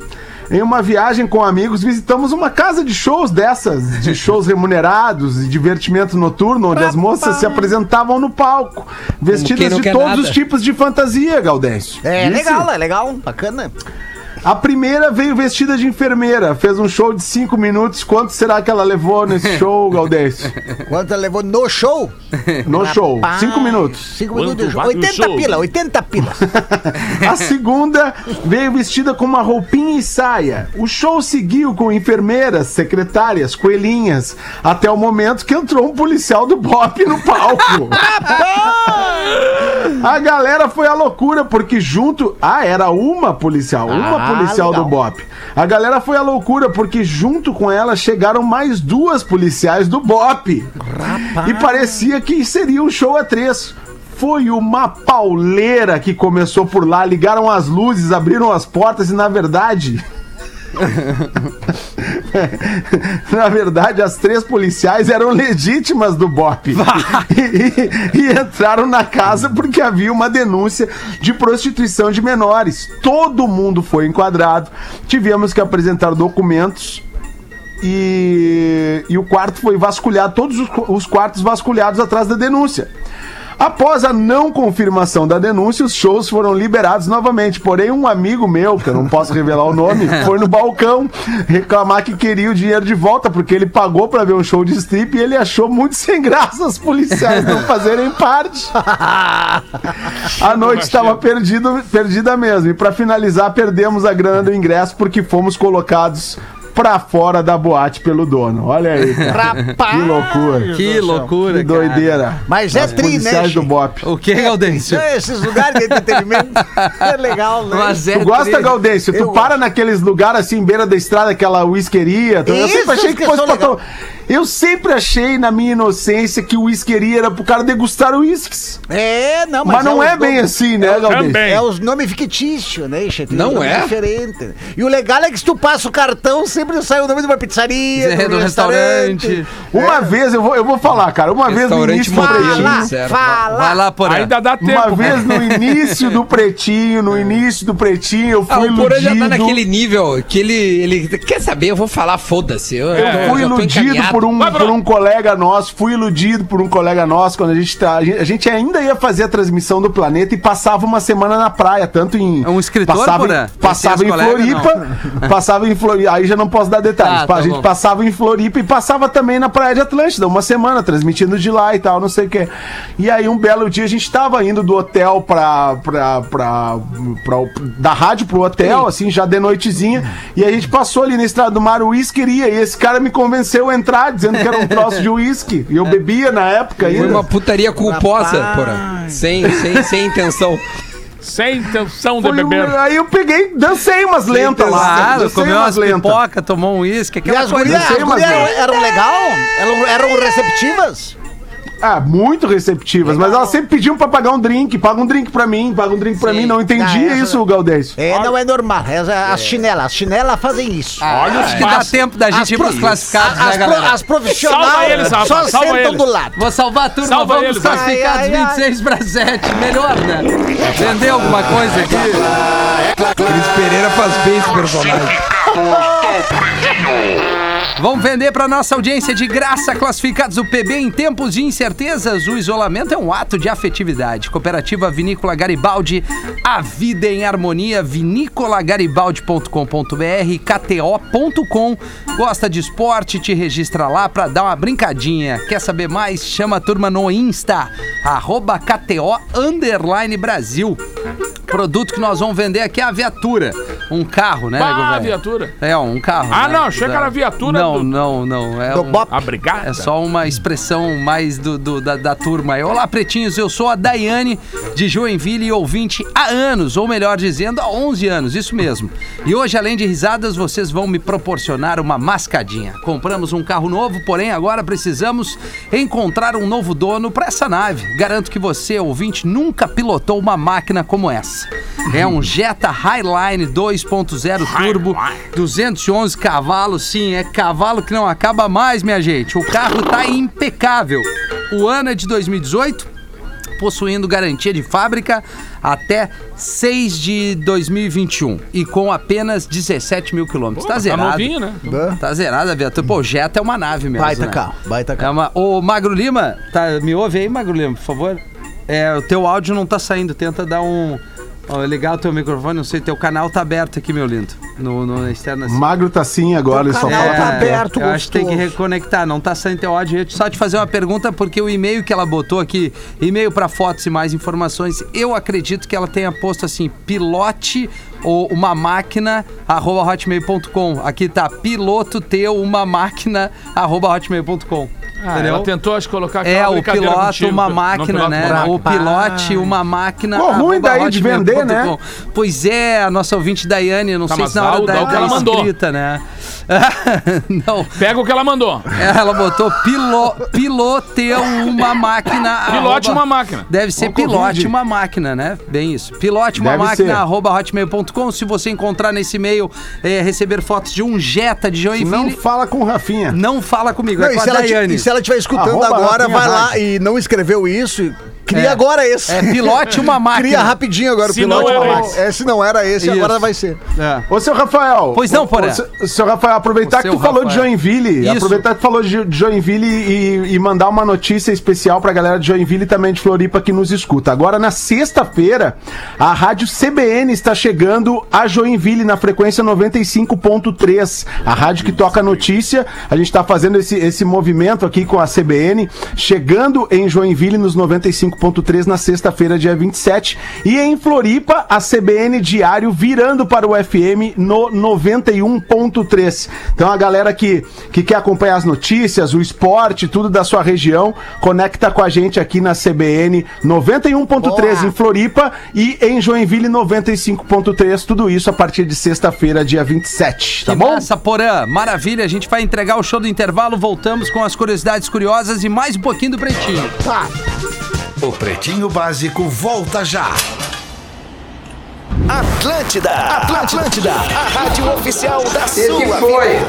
Em uma viagem com amigos, visitamos uma casa de shows dessas, de shows remunerados e divertimento noturno, onde as moças se apresentavam no palco, vestidas de todos
nada.
os tipos de fantasia, Gaudêncio.
É
Disse.
legal, é legal, bacana.
A primeira veio vestida de enfermeira, fez um show de cinco minutos. Quanto será que ela levou nesse show, Gaudêncio?
Quanto ela levou no show?
No show,
Rapaz,
cinco minutos.
Cinco
Quanto
minutos de show.
vale o
80
show?
pila, 80 pila.
A segunda veio vestida com uma roupinha e saia. O show seguiu com enfermeiras, secretárias, coelhinhas, até o momento que entrou um policial do BOP no palco. A galera foi à loucura, porque junto. Ah, era uma policial, uma
Ah,
policial
legal.
do BOP. A galera foi à loucura, porque junto com ela chegaram mais duas policiais do BOP. E parecia que seria um show a três. Foi uma pauleira que começou por lá. Ligaram as luzes, abriram as portas e, na verdade. Na verdade, as três policiais eram legítimas do BOP. E, e- e entraram na casa porque havia uma denúncia de prostituição de menores. Todo mundo foi enquadrado. Tivemos que apresentar documentos. E, e o quarto foi vasculhado, todos os, os quartos vasculhados atrás da denúncia. Após a não confirmação da denúncia, os shows foram liberados novamente. Porém, um amigo meu, que eu não posso revelar o nome, foi no balcão reclamar que queria o dinheiro de volta, porque ele pagou pra ver um show de strip e ele achou muito sem graça os policiais não fazerem parte. A noite estava perdida mesmo. E pra finalizar, perdemos a grana do ingresso porque fomos colocados pra fora da boate pelo dono. Olha aí, cara.
Rapaz!
Que loucura.
Que loucura,
Que
cara.
doideira.
Mas é tri, né,
do? Bop.
O que, Gaudêncio?
É, esses lugares de entretenimento é legal, né?
Mas é
Tu gosta,
tri-
Gaudêncio? Tu
Eu
para naqueles lugares assim, beira da estrada, aquela whiskeria. tu- Eu
Isso,
sempre achei que fosse pra Eu sempre achei, na minha inocência, que o whiskeria era pro cara degustar uísques.
É, não,
Mas, não
os
é bem
nomes-
assim, né, Gaudêncio?
É os nomes fictícios, né?
Não é?
Diferente. E o legal é que se tu passa o cartão, sempre sai o nome de uma pizzaria,
É, do restaurante.
Uma vez, eu vou, eu vou falar, cara, uma vez no
Restaurante
início do pretinho.
Fala, fala.
Vai lá, Porã.
Ainda dá tempo.
Uma vez no início do pretinho, no início do pretinho, eu
Ah,
fui
o Porã já tá naquele nível que ele, ele. Quer saber? Eu vou falar, foda-se. Eu,
Eu fui iludido por um,
Vai,
por um colega nosso, fui iludido por um colega nosso quando a gente tá. A gente, ainda ia fazer a transmissão do planeta e passava uma semana na praia, tanto em.
É um escritor,
passava,
Porã?
passava em Floripa. passava em Floripa. Aí já não posso dar detalhes.
Ah, tá
a gente
bom.
passava em Floripa e passava também na Praia de Atlântida, uma semana, transmitindo de lá e tal, não sei o quê. E aí um belo dia a gente tava indo do hotel pra. pra, pra, pra- da rádio pro hotel, assim, já de noitezinha. E a gente passou ali na estrada do mar o uísqueria. E esse cara me convenceu a entrar, dizendo que era um troço de uísque. E eu bebia na época
Foi
ainda.
uma putaria culposa. Porã. Sem, sem, sem intenção.
Sem intenção de
Foi um-
beber.
aí eu peguei, dancei umas lentas lá.
Claro, comeu
umas
umas pipoca, tomou um uísque,
E as
coisa.
gurias, as eram, eram legal? Eram, eram receptivas?
Ah, muito receptivas, mas elas sempre pediam pra pagar um drink. Paga um drink pra mim, paga um drink pra
Sim.
mim. Não entendia
Ah, essa-
isso, Galdês.
É, não é normal. É, as chinelas, as chinelas fazem isso.
Olha, acho que dá tempo da gente ir pros classificados,
as,
né,
pro-
galera?
as profissionais
Salva eles, Rafa,
só
salva
sentam
eles.
do lado.
Vou salvar a turma,
Salva
vamos
eles,
classificados
Ai, ai, ai.
26 para 7. Melhor, né? Entendeu alguma coisa aqui?
Cris Pereira faz bem esse personagem.
Vamos vender para nossa audiência de graça classificados do PB em tempos de incertezas. O isolamento é um ato de afetividade. Cooperativa Vinícola Garibaldi, a vida em harmonia. Vinícolagaribaldi.com.br, KTO.com. Gosta de esporte? Te registra lá para dar uma brincadinha. Quer saber mais? Chama a turma no Insta, arroba KTO underline Brasil. Produto que nós vamos vender aqui é a viatura. Um carro, né,
Ah,
Govelho?
viatura.
É, um carro.
Ah,
né?
não, achei que era a viatura
Não,
do-
não, não. É,
Do
um-
Bop.
A brigada?
é só uma expressão mais do, do- da, da turma. aí. Olá, pretinhos, eu sou a Daiane de Joinville, ouvinte há anos, ou melhor dizendo, há 11 anos, isso mesmo. E hoje, além de risadas, vocês vão me proporcionar uma mascadinha. Compramos um carro novo, porém agora precisamos encontrar um novo dono para essa nave. Garanto que você, ouvinte, nunca pilotou uma máquina como essa. É um Jetta Highline 2.0 Turbo, 211 cavalos, sim, é cavalo que não acaba mais, minha gente. O carro tá impecável. O ano é de 2018, possuindo garantia de fábrica até 6 de 2021 e com apenas 17 mil quilômetros. Tá
Tá
zerado.
novinho, né?
Tá zerada a viatura. Pô, o Jetta é uma nave mesmo.
Baita
né?
carro, baita
É
carro.
uma... Ô, Magro Lima, tá, me ouve aí, Magro Lima, por favor? É, o teu áudio não tá saindo, tenta dar um... Ó, ligar o teu microfone, não sei, teu canal tá aberto aqui, meu lindo. No, no na externa. assim.
Magro tá sim agora, ele só fala
tá
com-
aberto,
eu acho que tem que reconectar, não tá saindo teu. Eu só te fazer uma pergunta, porque o e-mail que ela botou aqui, e-mail para fotos e mais informações, eu acredito que ela tenha posto assim, pilote ou uma máquina, arroba hotmail.com. Aqui tá, piloto teu uma máquina, arroba hotmail.com.
Ah, ela tentou, acho, colocar
É, o piloto,
contigo,
uma
não,
máquina,
piloto,
né?
uma
O pilote, uma máquina.
Pô, ruim daí de vender, né?
Pois é, a nossa ouvinte Daiane, não
Tá,
sei se na hora
o-
da
dá o que ela
da
mandou.
escrita, né? não.
Pega o que ela mandou.
Ela botou pilo, piloteu uma máquina.
Pilote
arroba-
uma máquina.
Deve ser
Ó,
pilote uma máquina, né? Bem isso. Pilote uma
Deve
máquina,
ser.
arroba hotmail.com. Se você encontrar nesse e-mail, é, receber fotos de um Jetta de
Não
Joinville,
fala com o Rafinha.
não, fala comigo,
Não,
é com a Daiane.
Ela estiver escutando
Arroba
agora, vai lá e não escreveu isso, cria
É.
agora esse.
É pilote uma máquina.
Cria rapidinho agora
Se
o pilote.
não
uma máquina.
esse.
É, se não era esse,
Isso.
agora vai ser.
É.
Ô, seu Rafael.
Pois não,
ô, seu- Seu Rafael, aproveitar que tu falou de
Rafael.
Joinville,
Isso.
aproveitar que tu falou de Joinville e, e mandar uma notícia especial pra galera de Joinville e também de Floripa que nos escuta. Agora, na sexta-feira, a rádio CBN está chegando a Joinville na frequência 95.3. A rádio que toca notícia. A gente está fazendo esse, esse movimento aqui com a CBN, chegando em Joinville nos 95 95.3 na sexta-feira, dia 27. E em Floripa, a CBN Diário virando para o FM no 91.3. Então a galera que, que quer acompanhar as notícias, o esporte, tudo da sua região, conecta com a gente aqui na CBN 91.3 em Floripa e em Joinville 95.3. Tudo isso a partir de sexta-feira, dia 27. Tá
que
bom?
massa, Porã. Maravilha. A gente vai entregar o show do intervalo. Voltamos com as curiosidades curiosas e mais um pouquinho do Pretinho.
O Pretinho Básico volta já.
Atlântida, Atlântida, a rádio oficial da sua vida.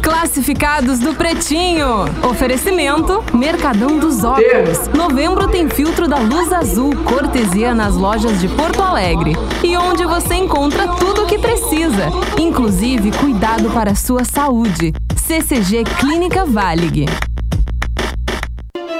Classificados do Pretinho. Oferecimento Mercadão dos Óculos. Novembro tem filtro da luz azul, cortesia nas lojas de Porto Alegre. E onde você encontra tudo o que precisa, inclusive cuidado para a sua saúde. CCG Clínica Valig.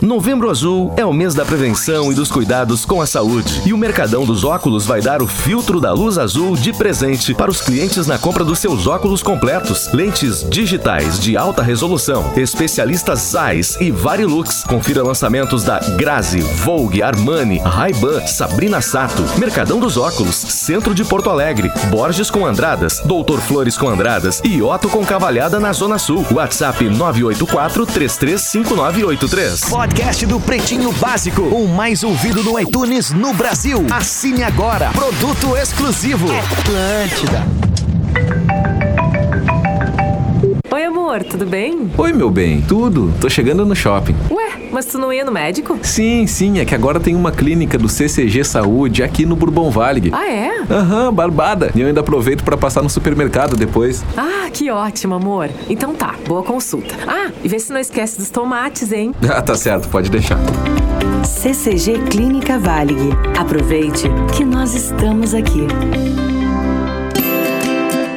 Novembro Azul é o mês da prevenção e dos cuidados com a saúde. E o Mercadão dos Óculos vai dar o filtro da luz azul de presente para os clientes na compra dos seus óculos completos. Lentes digitais de alta resolução, especialistas Zeiss e Varilux. Confira lançamentos da Grazi, Vogue, Armani, Ray-Ban, Sabrina Sato. Mercadão dos Óculos, Centro de Porto Alegre. Borges com Andradas, Doutor Flores com Andradas e Otto com Cavalhada na Zona Sul. WhatsApp 984 335983.
Podcast do Pretinho Básico, o mais ouvido no iTunes no Brasil. Assine agora. Produto exclusivo. Atlântida.
Oi, amor, tudo bem?
Oi, meu bem, tudo? Tô chegando no shopping.
Ué, mas tu não ia no médico?
Sim, sim, é que agora tem uma clínica do CCG Saúde aqui no Bourbon Valley.
Ah, é?
Aham, barbada. E eu ainda aproveito pra passar no supermercado depois.
Ah, que ótimo, amor. Então tá, boa consulta. Ah, e vê se não esquece dos tomates, hein?
Ah, tá certo, pode deixar.
CCG Clínica Valig. Aproveite que nós estamos aqui.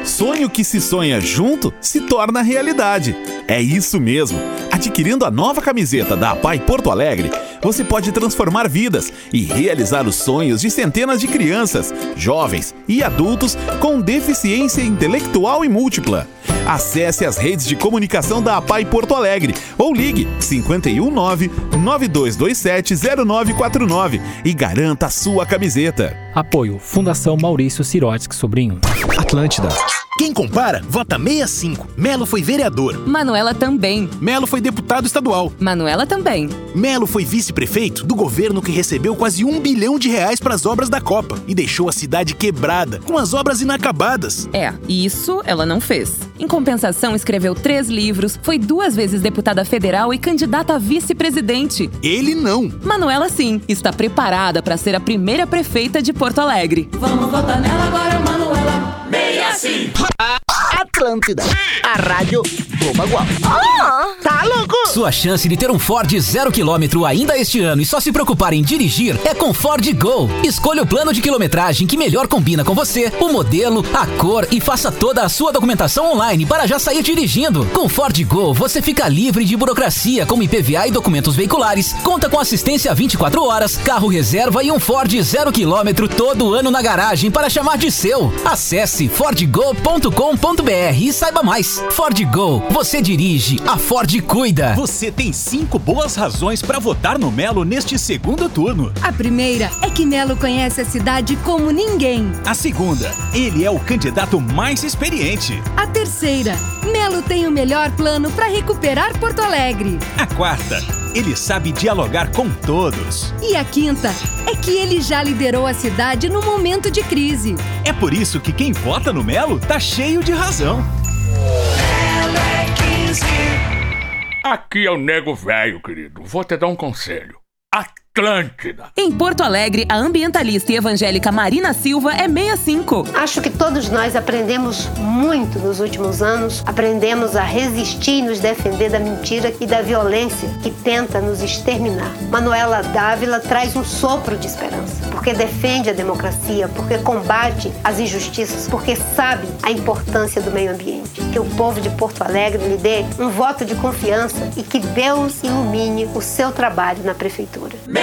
Sonho que se sonha junto se torna realidade. É isso mesmo. Adquirindo a nova camiseta da APAI Porto Alegre, você pode transformar vidas e realizar os sonhos de centenas de crianças, jovens e adultos com deficiência intelectual e múltipla. Acesse as redes de comunicação da APAI Porto Alegre ou ligue 519 9227 0949 e garanta a sua camiseta.
Apoio Fundação Maurício Sirotsky Sobrinho.
Atlântida. Quem compara, vota 65. Melo foi vereador.
Manuela também.
Melo foi deputado estadual.
Manuela também.
Melo foi vice-prefeito do governo que recebeu quase um bilhão de reais para as obras da Copa e deixou a cidade quebrada, com as obras inacabadas.
É, isso ela não fez. Em compensação, escreveu três livros, foi duas vezes deputada federal e candidata a vice-presidente.
Ele não.
Manuela, sim, está preparada para ser a primeira prefeita de Porto Alegre. Vamos votar nela agora, Manuela. Bem assim.
Atlântida, a rádio do Bagual. tá louco?
Sua chance de ter um Ford zero quilômetro ainda este ano e só se preocupar em dirigir é com Ford Go. Escolha o plano de quilometragem que melhor combina com você, o modelo, a cor e faça toda a sua documentação online para já sair dirigindo. Com Ford Go, você fica livre de burocracia como IPVA e documentos veiculares, conta com assistência 24 horas, carro reserva e um Ford zero quilômetro todo ano na garagem para chamar de seu. Acesse fordgo.com.br e saiba mais. Ford Go, você dirige, a Ford cuida.
Você tem cinco boas razões para votar no Melo neste segundo turno.
A primeira é que Melo conhece a cidade como ninguém.
A segunda, ele é o candidato mais experiente.
A terceira, Melo tem o melhor plano para recuperar Porto Alegre.
A quarta, ele sabe dialogar com todos.
E a quinta é que ele já liderou a cidade no momento de crise.
É por isso que quem vota no Melo tá cheio de razão.
Aqui é o nego velho, querido. Vou te dar um conselho.
Atlântida.
Em Porto Alegre, a ambientalista e evangélica Marina Silva é 65.
Acho que todos nós aprendemos muito nos últimos anos. Aprendemos a resistir e nos defender da mentira e da violência que tenta nos exterminar. Manuela Dávila traz um sopro de esperança, porque defende a democracia, porque combate as injustiças, porque sabe a importância do meio ambiente. Que o povo de Porto Alegre lhe dê um voto de confiança e que Deus ilumine o seu trabalho na prefeitura.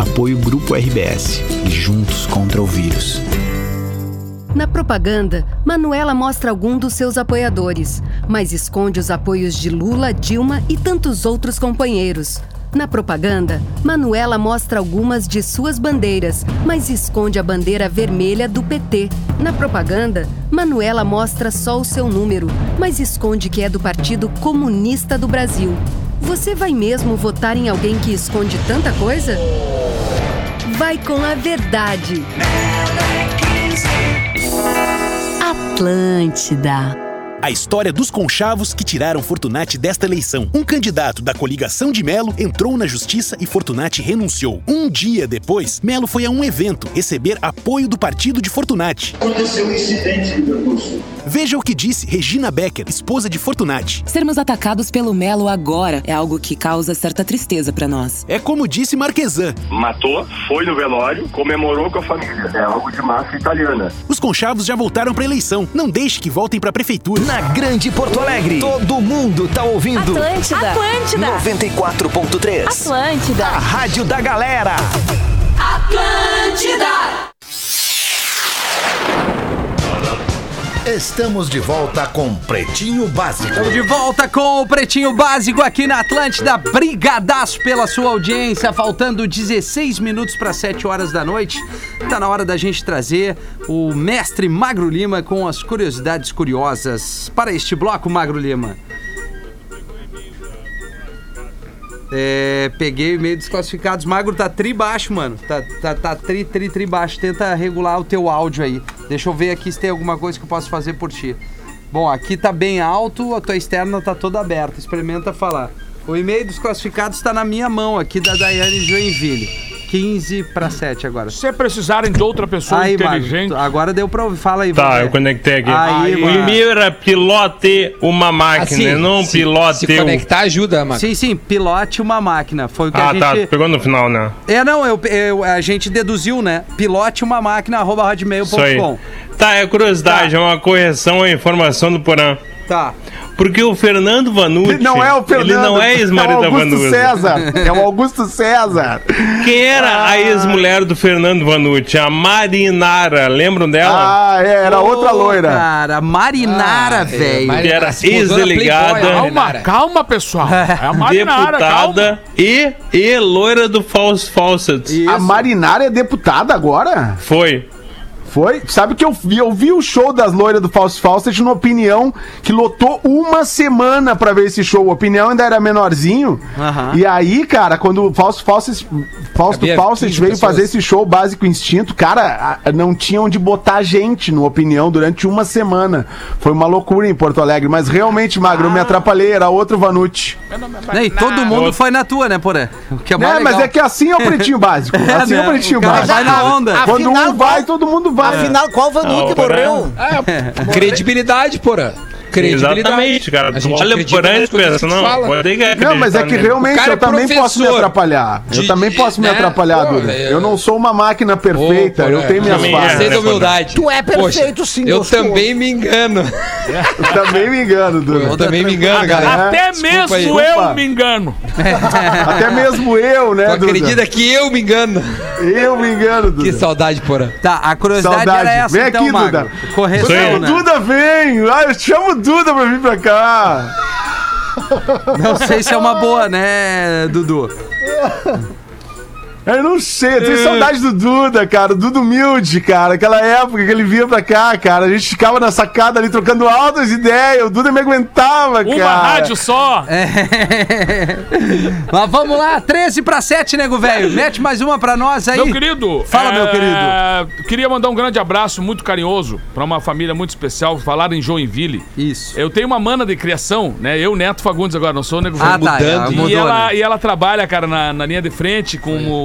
Apoio Grupo RBS e Juntos contra o Vírus.
Na propaganda, Manuela mostra algum dos seus apoiadores, mas esconde os apoios de Lula, Dilma e tantos outros companheiros. Na propaganda, Manuela mostra algumas de suas bandeiras, mas esconde a bandeira vermelha do PT. Na propaganda, Manuela mostra só o seu número, mas esconde que é do Partido Comunista do Brasil. Você vai mesmo votar em alguém que esconde tanta coisa? Vai com a verdade.
Atlântida. A história dos conchavos que tiraram Fortunati desta eleição. Um candidato da coligação de Melo entrou na justiça e Fortunati renunciou. Um dia depois, Melo foi a um evento receber apoio do partido de Fortunati.
Aconteceu um incidente no percurso.
Veja o que disse Regina Becker, esposa de Fortunati.
Sermos atacados pelo Melo agora é algo que causa certa tristeza para nós.
É como disse Marquesan.
Matou, foi no velório, comemorou com a família. É algo de máfia italiana.
Os conchavos já voltaram para eleição. Não deixe que voltem para a prefeitura.
Na Grande Porto Alegre, todo mundo tá ouvindo.
Atlântida. Atlântida.
94.3.
Atlântida.
A rádio da galera.
Atlântida. Estamos de volta com Pretinho Básico.
Estamos de volta com o Pretinho Básico aqui na Atlântida. Brigadaço pela sua audiência. Faltando 16 minutos para 7 horas da noite. Tá na hora da gente trazer o mestre Magro Lima com as curiosidades curiosas para este bloco, Magro Lima. É, peguei meio desclassificados. Magro tá tri baixo, mano. Tá, tá, tá tri, tri, tri baixo. Tenta regular o teu áudio aí. Deixa eu ver aqui se tem alguma coisa que eu posso fazer por ti. Bom, aqui tá bem alto, a tua externa tá toda aberta. Experimenta falar. O e-mail dos classificados está na minha mão aqui da Daiane Joinville. 15 para 7 agora.
Se precisarem de outra pessoa
Aí,
inteligente.
Magro, agora deu pra ouvir. Fala aí,
Tá, eu conectei aqui.
Aí,
e-mail era pilote uma máquina,
Assim,
não
se-
pilote
se conectar ajuda, Marcos.
Sim, sim, pilote uma máquina. Foi o que
Ah,
a
tá,
gente.
pegou no final, né?
É, não, eu, eu- a gente deduziu, né? Pilote uma máquina, arroba
Isso aí.
hotmail.com.
Tá, é curiosidade, é uma correção à informação do Porã.
Tá.
Porque o Fernando Vanucci...
Não é o Fernando.
Ele não é
É
ex-marido
o
da
Augusto
Vanucci.
César. É o Augusto César.
Quem era a ex-mulher do Fernando Vanucci? A Marinara, lembram dela?
Ah, é, era outra loira.
Cara, Marinara,
Ah, é,
velho.
Mari-
que era ex-delegada,
Calma, calma, pessoal. É a Marinara, calma.
deputada e, e loira do False Fawcett.
A Marinara é deputada agora?
Foi.
Foi? Sabe que eu vi, eu vi o show das loiras do Fausto Fawcett no Opinião, que lotou uma semana pra ver esse show. O Opinião ainda era menorzinho.
Aham.
E aí, cara, quando o Fausto Fawcett, Fausto
15
veio
pessoas.
fazer esse show básico instinto, cara, a- não tinha onde botar gente no Opinião durante uma semana. Foi uma loucura em Porto Alegre. Mas realmente, Magro, eu me atrapalhei, era outro Vanucci.
Né, E todo mundo foi na tua, né, que é mais
Né, mas
legal.
é que assim é o pretinho básico.
É,
Assim é, o pretinho básico.
vai na onda.
Quando
Afinal,
um vai, todo mundo vai.
Afinal, qual Vanucci
Ah,
morreu?
Credibilidade, porra. Credibilidade.
Exatamente, cara.
A
Tu
gente
olha por aí e pensa, não, pode
Não, mas é que
nele.
realmente eu
é
também posso me atrapalhar. eu
de-
também posso me
né?
atrapalhar,
Pô,
Duda.
é-
Eu não sou uma máquina perfeita, eu tenho minhas
é.
falhas.
Gostei da humildade.
Tu é perfeito,
Poxa,
sim,
Eu
gostoso.
também me engano.
Eu também me engano, Duda.
Eu também me engano, galera.
Até mesmo
aí.
eu me engano.
Até mesmo eu, né,
Tu
Duda?
acredita que eu me engano?
Eu me engano, Duda.
Que saudade, porra.
Tá, a curiosidade
Saudade.
era essa,
Vem
então, Magro.
Duda.
Correção, né?
Duda vem! Ah, eu chamo o Duda pra vir pra cá!
Não sei se é uma boa, né, Dudu?
Eu não sei, eu tenho
É.
saudade do Duda, cara. O Duda humilde, cara. Aquela época que ele vinha pra cá, cara. A gente ficava na sacada ali trocando altas ideias. O Duda me aguentava, cara.
Uma rádio só.
Mas vamos lá, 13 pra 7, nego velho. Mete mais uma pra nós aí.
Meu querido.
Fala, meu
é,
querido.
Queria mandar um grande abraço muito carinhoso pra uma família muito especial. Falar em Joinville.
Isso.
Eu tenho uma mana de criação, né? Eu, Neto Fagundes, agora, não sou o nego
Ah,
velho.
tá, é,
E ela,
né?
e ela trabalha, cara, na, na linha de frente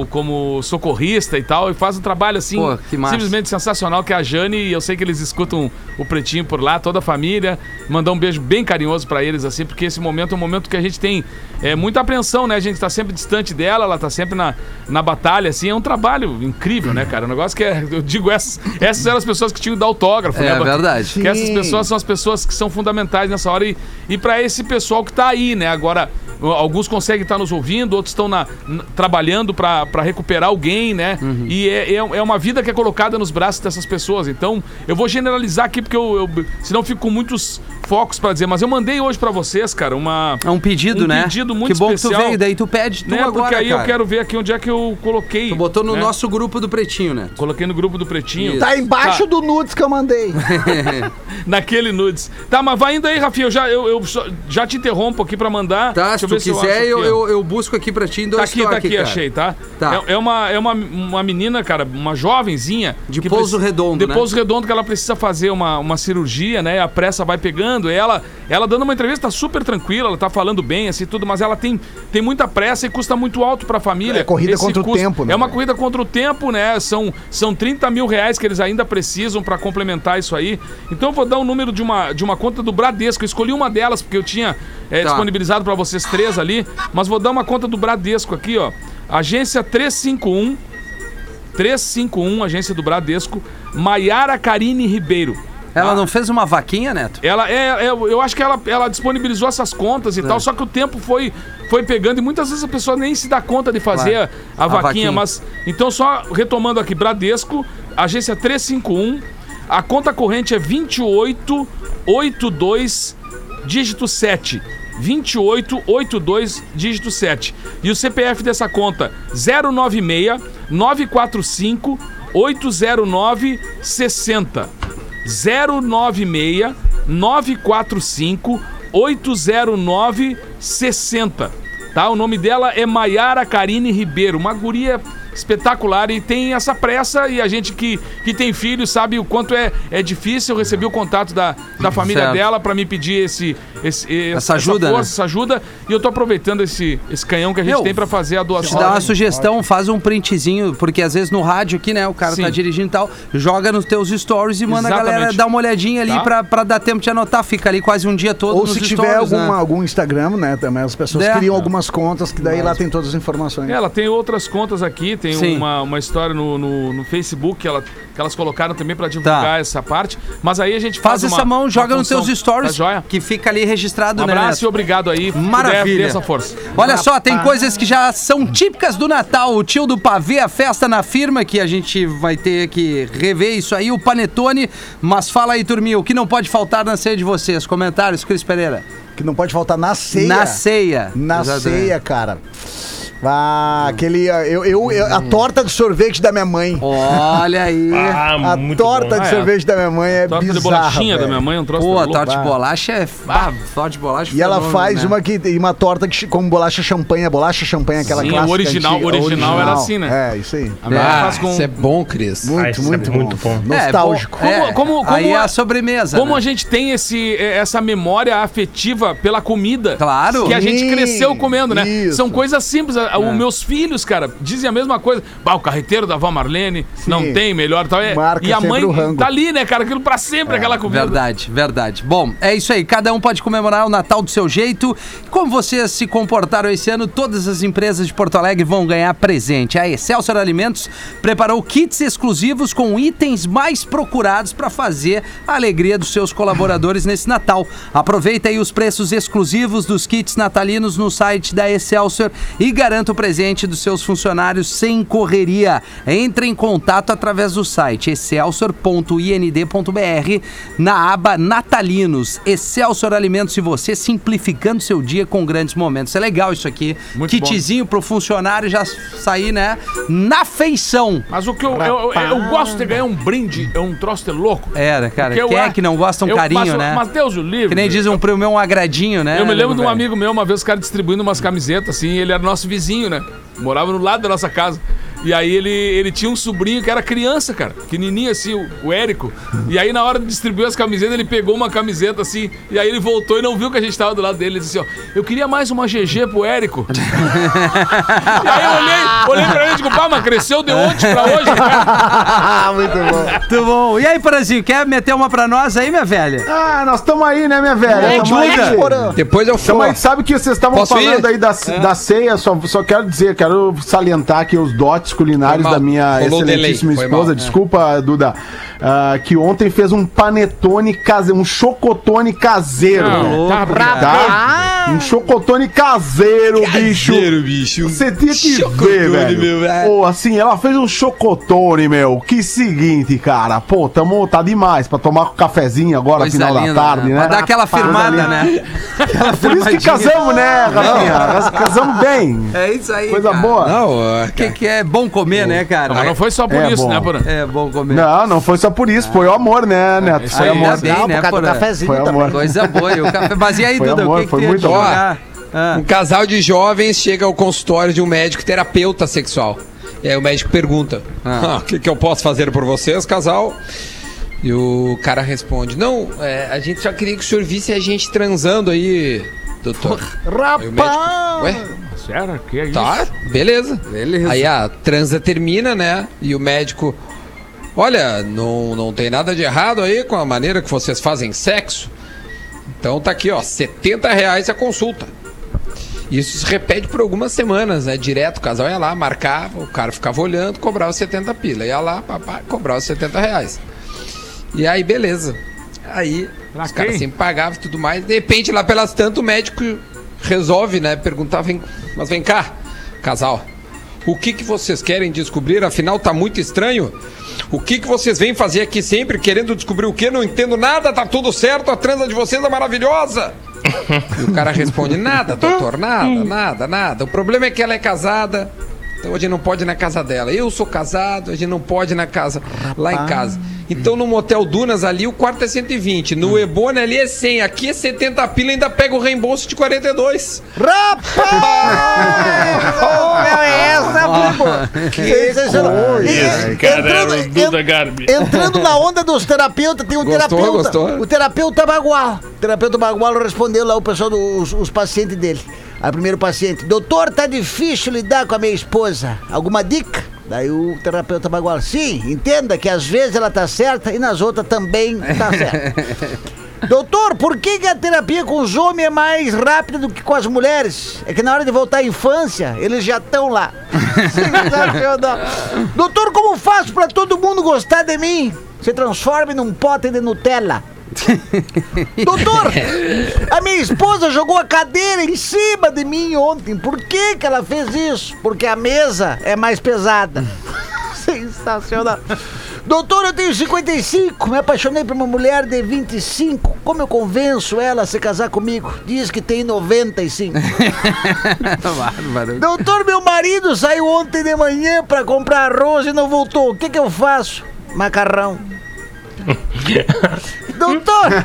como, como socorrista e tal. E faz um trabalho assim,
Pô,
simplesmente sensacional. Que é a Jane, e eu sei que eles escutam o Pretinho por lá, toda a família. Mandar um beijo bem carinhoso pra eles, assim, porque esse momento é um momento que a gente tem é, muita apreensão, né? A gente tá sempre distante dela, ela tá sempre na, na batalha, assim. É um trabalho incrível, né, cara? Um negócio que é. Eu digo, essas, essas eram as pessoas que tinham que dar autógrafo,
É
né?
verdade.
Que essas pessoas são as pessoas que são fundamentais nessa hora e, e para esse pessoal que tá aí, né? Agora, alguns conseguem estar nos ouvindo, outros estão na, n- trabalhando para recuperar alguém, né?
Uhum.
E é, é, é uma vida que é colocada nos braços dessas pessoas. Então, eu vou generalizar aqui porque eu, eu senão eu fico com muitos focos para dizer, mas eu mandei hoje para vocês, cara, uma
É um pedido,
um
né?
pedido muito
que bom
especial.
que tu veio, daí tu pede tu
né?
agora,
Porque aí
cara.
eu quero ver aqui onde é que eu coloquei.
Tu botou no
né?
nosso grupo do Pretinho, né?
Coloquei no grupo do Pretinho.
Tá embaixo do nudes que eu mandei.
Naquele nudes. Tá, mas vai indo aí, Rafinha. Eu já, eu, eu só- já te interrompo aqui pra mandar.
Tá,
Deixa
se
eu
tu
ver se eu
quiser, eu,
aqui,
eu, eu busco aqui pra ti em
Tá
dois
aqui, tá aqui,
cara.
achei, tá?
Tá.
É, é uma, é uma, uma menina, cara, uma jovenzinha.
De Pouso Redondo,
De
né?
Pouso Redondo, que ela precisa fazer uma, uma cirurgia, né? A pressa vai pegando. Ela, ela dando uma entrevista, super tranquila, ela tá falando bem, assim, tudo, mas ela tem, tem muita pressa e custa muito alto pra família.
É corrida
Esse
contra o
custo-
tempo, né,
É uma corrida contra o tempo, né? São, são 30 mil reais que eles ainda precisam pra complementar isso aí. Então eu vou dar o número de uma, de uma conta do Bradesco. Eu escolhi uma delas porque eu tinha é,
Tá.
disponibilizado pra vocês três ali, mas vou dar uma conta do Bradesco aqui, ó. Agência 351 351, agência do Bradesco, Maiara Karine Ribeiro.
Ela não fez uma vaquinha, Neto?
Ela é, é, eu acho que ela, ela disponibilizou essas contas e tal, só que o tempo foi, foi pegando e muitas vezes a pessoa nem se dá conta de fazer
Claro.
a,
A
vaquinha,
vaquinha.
mas então só retomando aqui, Bradesco, agência 351, a conta corrente é 2882 dígito 7. 2882 dígito 7. E o CPF dessa conta 096 945 809 60. 096 945 809 60. Tá? O nome dela é Maiara Karine Ribeiro, uma guria espetacular e tem essa pressa e a gente que, que tem filho sabe o quanto é, é difícil. Eu recebi o contato da, da família
Certo.
dela para me pedir esse, esse,
Essa ajuda,
força,
né?
essa ajuda e eu tô aproveitando esse, esse canhão que a gente
Meu,
tem para fazer a
Te
doação.
dá uma sugestão, faz um printzinho, porque às vezes no rádio aqui, né, o cara
Sim.
tá dirigindo e tal, joga nos teus stories e manda a galera
Exatamente.
dar uma olhadinha ali
Tá.
pra, pra dar tempo de anotar. Fica ali quase um dia todo
Ou
nos
se tiver
stories,
alguma,
né?
algum Instagram, né? Também as pessoas
É.
criam algumas contas que daí lá tem todas as informações.
É, Ela tem outras contas aqui, tem
Sim.
uma, uma história no, no, no Facebook que, ela, que elas colocaram também pra divulgar
Tá.
essa parte. Mas aí a gente faz,
Faz essa
uma-
mão,
uma
joga nos teus stories,
Tá joia?
que fica ali registrado,
Um
né,
abraço
Neto?
e obrigado aí.
Maravilha.
essa força.
Olha só, tem coisas que já são típicas do Natal. O tio do pavê, a festa na firma, que a gente vai ter que rever isso aí, o panetone. Mas fala aí, turminha, o que não pode faltar na ceia de vocês? Comentários, Cris Pereira.
Que não pode faltar na ceia.
Na ceia.
Na
Exatamente.
ceia, cara. Ah, aquele. Eu, eu, eu- a torta de sorvete da minha mãe.
Olha aí.
Ah,
a
muito
torta
bom.
de
Ah, é.
sorvete da minha mãe é
Torta
bizarra,
de bolachinha da
velho.
minha mãe, um troço
Pô, a
louco.
torta de bolacha é. Ah, torta de bolacha
E ela
fenômeno,
faz
né?
uma que tem uma torta que, com bolacha champanhe, bolacha champanhe, aquela
Sim, o
clássica.
original-
antiga,
o original era assim, né?
É, isso aí.
A minha mãe
Ah,
faz com...
isso é bom, Cris.
Muito,
Ah, isso é
muito,
muito
bom.
bom.
É,
Nostálgico.
bom, é,
Como- como-
aí
como
é
a-
a sobremesa.
Como
né?
a gente tem esse, essa memória afetiva pela comida.
Claro.
Que a gente
Sim,
cresceu comendo, né?
isso.
São coisas simples. A- Os meus filhos, cara, dizem a mesma coisa. Bah, o carreteiro da avó Marlene não tem melhor. Tal. É,
Marca
e a mãe
o rango.
tá ali, né, cara? Aquilo pra sempre, aquela comida.
Verdade, verdade. Bom, é isso aí. Cada um pode comemorar o Natal do seu jeito. Como vocês se comportaram esse ano, todas as empresas de Porto Alegre vão ganhar presente. A Excelsior Alimentos preparou kits exclusivos com itens mais procurados para fazer a alegria dos seus colaboradores nesse Natal. Aproveita aí os preços exclusivos dos kits natalinos no site da Excelsior e garanta garanta o presente dos seus funcionários sem correria. Entre em contato através do site excelsior.ind.br na aba Natalinos. Excelsior Alimentos e você simplificando seu dia com grandes momentos. É legal isso aqui.
Muito
Kitzinho pro funcionário já sair, né? Na feição.
Mas o que eu, eu, eu- eu gosto de ganhar um brinde, é um troço de louco.
É, né, cara?
Porque
Quem é que não gosta um carinho,
passo-
né?
Mas Deus o livre.
Que nem diz um primo meu, um agradinho, né?
Eu me lembro de um
velho?
amigo meu, uma vez, o cara distribuindo umas camisetas, assim, ele era nosso vizinho, né? Morava no lado da nossa casa. E aí ele, ele tinha um sobrinho que era criança, cara. Pequenininho assim, o, o Érico. E aí na hora de distribuir as camisetas, ele pegou uma camiseta assim. E aí ele voltou e não viu que a gente tava do lado dele. Ele disse assim, ó, eu queria mais uma GG pro Érico. e aí eu olhei, olhei pra ele e digo, pá, mas cresceu de ontem pra hoje, cara.
Muito bom.
Muito bom. E aí, Porazinho, quer meter uma pra nós aí, minha velha?
Ah, nós estamos aí, né, minha velha?
Ajuda.
Aí.
Depois eu for.
aí, sabe que vocês estavam falando
ir?
aí da,
É.
da ceia, só, só quero dizer, quero salientar aqui os dotes culinários
Foi mal.
da minha
Rolou delay,
excelentíssima
foi
esposa.
mal.
Desculpa, Duda. ah, que ontem fez um panetone caseiro, um chocotone caseiro.
Não, tá
tá? Um chocotone caseiro, bicho.
bicho.
Você tinha que
Chocotone,
ver, velho.
meu, é.
Pô, assim, ela fez um chocotone, meu. Que seguinte, cara. Pô, tamo, tá demais pra tomar um cafezinho agora,
Coisa
final
linda,
da tarde, né?
Pra dar aquela firmada, né? Aquela
Por isso que casamos, né, Rafinha? Casamos bem.
É isso aí,
Coisa
cara.
boa.
Não,
O que, que é bom comer, né, cara?
Mas não foi só por
É
isso,
bom.
né, Porã?
É bom comer.
Não, não foi só por isso, foi o amor, né, Neto?
isso
Foi
aí,
amor.
Ainda bem,
Não,
né,
por causa do
Porã?
cafezinho
Foi
também.
amor.
Coisa boa. E o café... Mas e aí,
Foi
Duda,
amor,
o que, que
foi muito amor.
divulgar? Ah.
Um casal de jovens chega ao consultório de um médico terapeuta sexual. E aí o médico pergunta:
Ah.
"Ah, O que, que eu posso fazer por vocês, casal? E o cara responde: Não, é, a gente só queria que o senhor visse a gente transando aí, doutor. Aí o médico:
Rapaz!
Ué,
Sério? Que é isso?
tá, beleza.
Beleza.
Aí a transa termina, né? E o médico: Olha, não, não tem nada de errado aí com a maneira que vocês fazem sexo. Então tá aqui, ó, 70 reais a consulta. Isso se repete por algumas semanas, né? Direto, o casal ia lá, marcava, o cara ficava olhando, cobrava 70 pila. Ia lá, papai, cobrava 70 reais. E aí, beleza. Aí,
Pra
os caras sempre pagavam e tudo mais. De repente, lá pelas tantas, o médico resolve, né? Perguntar, vem, mas vem cá, casal. O que, que vocês querem descobrir? Afinal, tá muito estranho. O que, que vocês vêm fazer aqui sempre querendo descobrir o quê? Não entendo nada, tá tudo certo, a transa de vocês é maravilhosa. E o cara responde: Nada, doutor, nada, nada, nada. O problema é que ela é casada, então a gente não pode ir na casa dela. Eu sou casado, a gente não pode ir na casa, lá em casa. Então no Motel Dunas ali o quarto é 120, no Ebony ali é 100, aqui é 70 pila ainda pega o reembolso de 42.
Rapaz! Meu, é essa, primo! Sensacional. E-
Esse cara
entrando-
era o Duda Garbi.
Entrando na onda dos terapeutas, tem um
Gostou,
terapeuta.
gostou?
O terapeuta Bagual. O terapeuta Bagual respondeu lá o pessoal dos os pacientes dele. Aí, primeiro paciente, doutor, tá difícil lidar com a minha esposa. Alguma dica? Daí o terapeuta Bagual, sim, entenda que às vezes ela tá certa e nas outras também tá certa. Doutor, por que, que a terapia com os homens é mais rápida do que com as mulheres? É que na hora de voltar à infância, eles já estão lá. Doutor, como faço pra todo mundo gostar de mim? Se transforme num pote de Nutella. Doutor, a minha esposa jogou a cadeira em cima de mim ontem. Por que, que ela fez isso? Porque a mesa é mais pesada. Sensacional. Doutor, eu tenho 55, me apaixonei por uma mulher de 25. Como eu convenço ela a se casar comigo? Diz que tem 95.
Bárbaro.
Doutor, meu marido saiu ontem de manhã pra comprar arroz e não voltou. O que que eu faço? Macarrão. Doutor,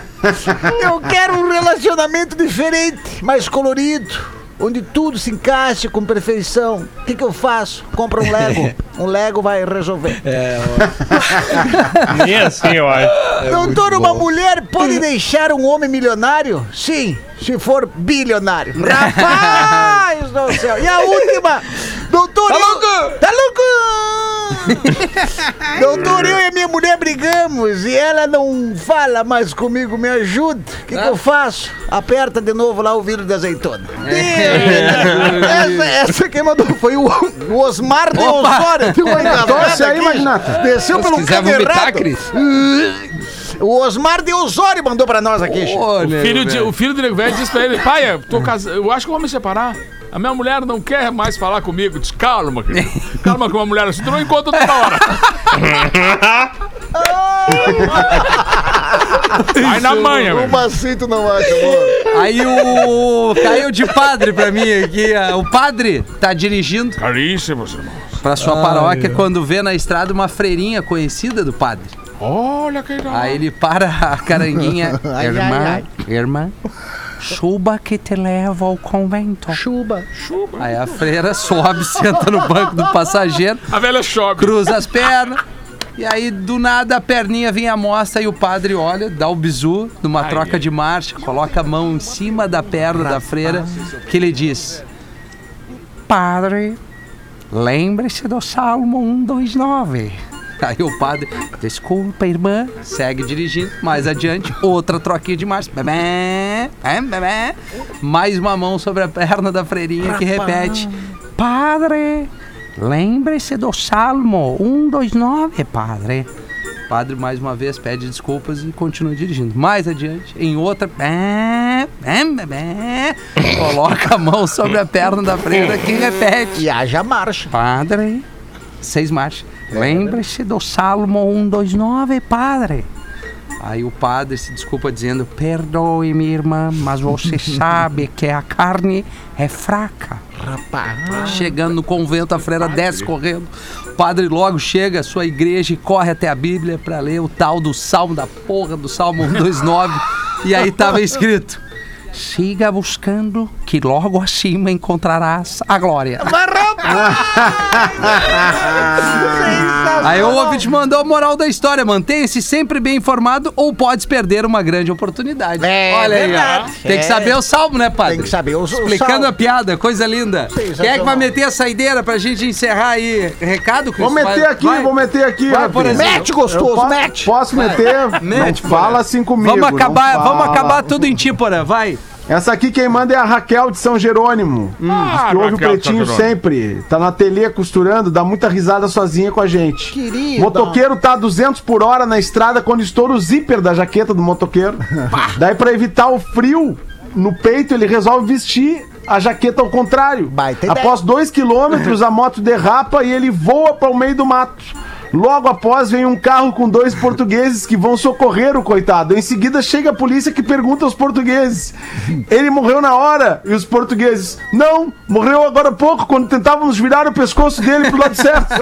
eu quero um relacionamento diferente, mais colorido, onde tudo se encaixe com perfeição. O que que eu faço? Compra um Lego. Um Lego vai resolver.
Nem assim, eu acho.
Doutor, uma mulher pode deixar um homem milionário? Sim, se for bilionário. Rapaz do céu. E a última? Doutor,
Tá louco?
Tá louco? Doutor, eu e a minha mulher brigamos e ela não fala mais comigo. Me ajuda. O que, que eu faço? Aperta de novo lá o vidro de azeitona. essa, essa quem mandou foi o, o Osmar de Osório.
Torce aí. Magnata.
Desceu
Se
pelo canto errado. O Osmar de Osório mandou pra nós aqui.
Ô,
O filho, de, o filho do Nego Velho disse pra ele: Pai, eu, tô cas... eu acho que eu vou me separar. A minha mulher não quer mais falar comigo. Diz, calma, querido. calma com uma mulher assim, tu não encontra toda hora. Vai na manha, velho.
Assim tu não acha, amor.
Aí o. Caiu de padre pra mim aqui. O padre tá dirigindo
Caríssimos, irmãos.
pra sua paróquia
ai.
quando vê na estrada uma freirinha conhecida do padre.
Olha que legal.
Aí ele para a caranguinha.
Ai,
irmã,
ai,
irmã, chuba que te leva ao convento.
Chuba.
Chuba.
Aí a freira sobe, senta no banco do passageiro,
A velha chove.
cruza as pernas. E aí, do nada, a perninha vem à mostra e o padre olha, dá o bizu numa
Ai,
troca de marcha, coloca a mão em cima da perna da freira, que ele diz: Padre, lembre-se do Salmo 129. Aí o padre, desculpa, irmã, segue dirigindo. Mais adiante, outra troquinha de marcha. Bebê, é, bebê. Mais uma mão sobre a perna da freirinha que repete: Padre, lembre-se do Salmo 129, padre. O padre mais uma vez pede desculpas e continua dirigindo. Mais adiante, em outra, coloca a mão sobre a perna da freira que repete.
E haja marcha.
Padre, seis marchas. Lembre-se do Salmo 129, padre. Aí o padre se desculpa dizendo: Perdoe-me, irmã, mas você sabe que a carne é fraca.
Rapaz.
Chegando no convento, a freira desce correndo. O padre logo chega à sua igreja e corre até a Bíblia para ler o tal do salmo da porra do Salmo 129. e aí tava escrito: Siga buscando, que logo acima encontrarás a glória. Aí o ouvinte mandou a moral da história: mantenha-se sempre bem informado ou podes perder uma grande oportunidade.
É
Olha aí, ó.
verdade.
Tem que
É.
saber o salmo, né, padre?
Tem que saber o- o
Explicando
salmo.
a piada, coisa linda. Quem é que vai meter a saideira pra gente encerrar aí? Recado, Cris?
Vou meter
Vai-
aqui,
vai.
vou meter aqui.
Vai,
Rafinha.
por exemplo.
Mete, gostoso,
Eu
mete.
Posso meter?
Mete,
não fala assim comigo.
Vamos acabar, vamos
fala.
acabar tudo em ti, Porã. Vai.
Essa aqui quem manda é a Raquel de São Jerônimo. Diz
Ah,
que ouve o
Raquel
Pretinho sempre. Tá no ateliê costurando, dá muita risada sozinha com a gente.
Querida.
Motoqueiro tá a 200 por hora na estrada quando estoura o zíper da jaqueta do motoqueiro. Daí pra evitar o frio no peito, ele resolve vestir a jaqueta ao contrário.
Baita ideia.
Após dois quilômetros, a moto derrapa e ele voa para o meio do mato. Logo após vem um carro com dois portugueses que vão socorrer o coitado. Em seguida chega a polícia que pergunta aos portugueses: Ele morreu na hora? E os portugueses: Não, morreu agora há pouco quando tentávamos virar o pescoço dele pro lado certo.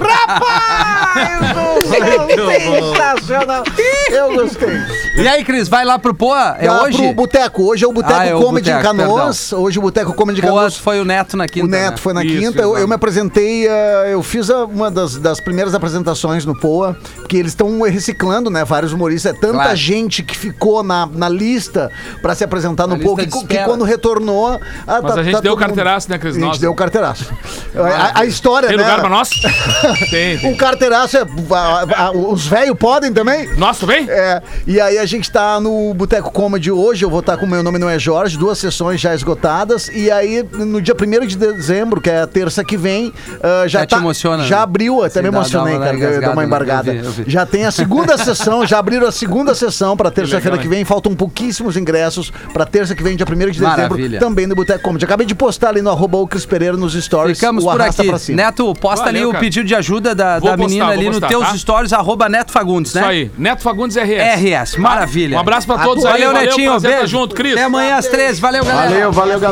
Sensacional. Eu gostei.
E aí, Cris, vai lá pro Poa? É
Dá
hoje?
Pro Boteco. Hoje é o Boteco
Ah, é o
Comedy em Canoas. Hoje o Boteco Comedy em Canoas.
foi o Neto na quinta.
O Neto
né?
foi na
Isso,
quinta. Eu, eu me apresentei, eh, eu fiz uma das, das primeiras apresentações no Poa, porque eles estão reciclando, né? Vários humoristas. É tanta
Claro.
gente que ficou na, na lista pra se apresentar no Poa que, que quando retornou. ah,
Mas
tá-
a gente
tá
deu
todo mundo-
carteiraço, né, Cris?
A gente
Nós-
deu carteiraço. A, a história,
Tem
né?
lugar pra nós? tem, tem.
Um carteiraço é. a- a- os velhos podem também?
Nossa, vem?
É, e aí a gente tá no Boteco Comedy hoje, eu vou estar com o meu nome não é Jorge, duas sessões já esgotadas, e aí no dia 1 de dezembro, que é a terça que vem, ah, já
Já te
tá,
emociona,
já
né?
abriu, até me emocionei, cara, deu- uma
né?
embargada.
Eu vi, eu vi.
Já tem a segunda sessão, já abriram a segunda sessão pra terça-feira
legal,
que vem, faltam pouquíssimos ingressos pra terça que vem, dia 1 de dezembro,
Maravilha.
também no Boteco Comedy. Acabei de postar ali no arroba o Cris Pereira nos stories,
Ficamos
o
por aqui.
pra cima.
Neto, posta
Valeu,
ali o
cara.
pedido de ajuda da, da
postar,
menina ali
postar,
nos teus
tá?
stories, arroba Neto Fagundes, né?
Isso aí. Neto Fagundes RS.
RS, maravilha.
Um abraço pra todos aí.
Valeu, Netinho.
prazer tá
Beijo.
junto, Cris.
Até amanhã às três. Valeu, galera.
Valeu, valeu, galera.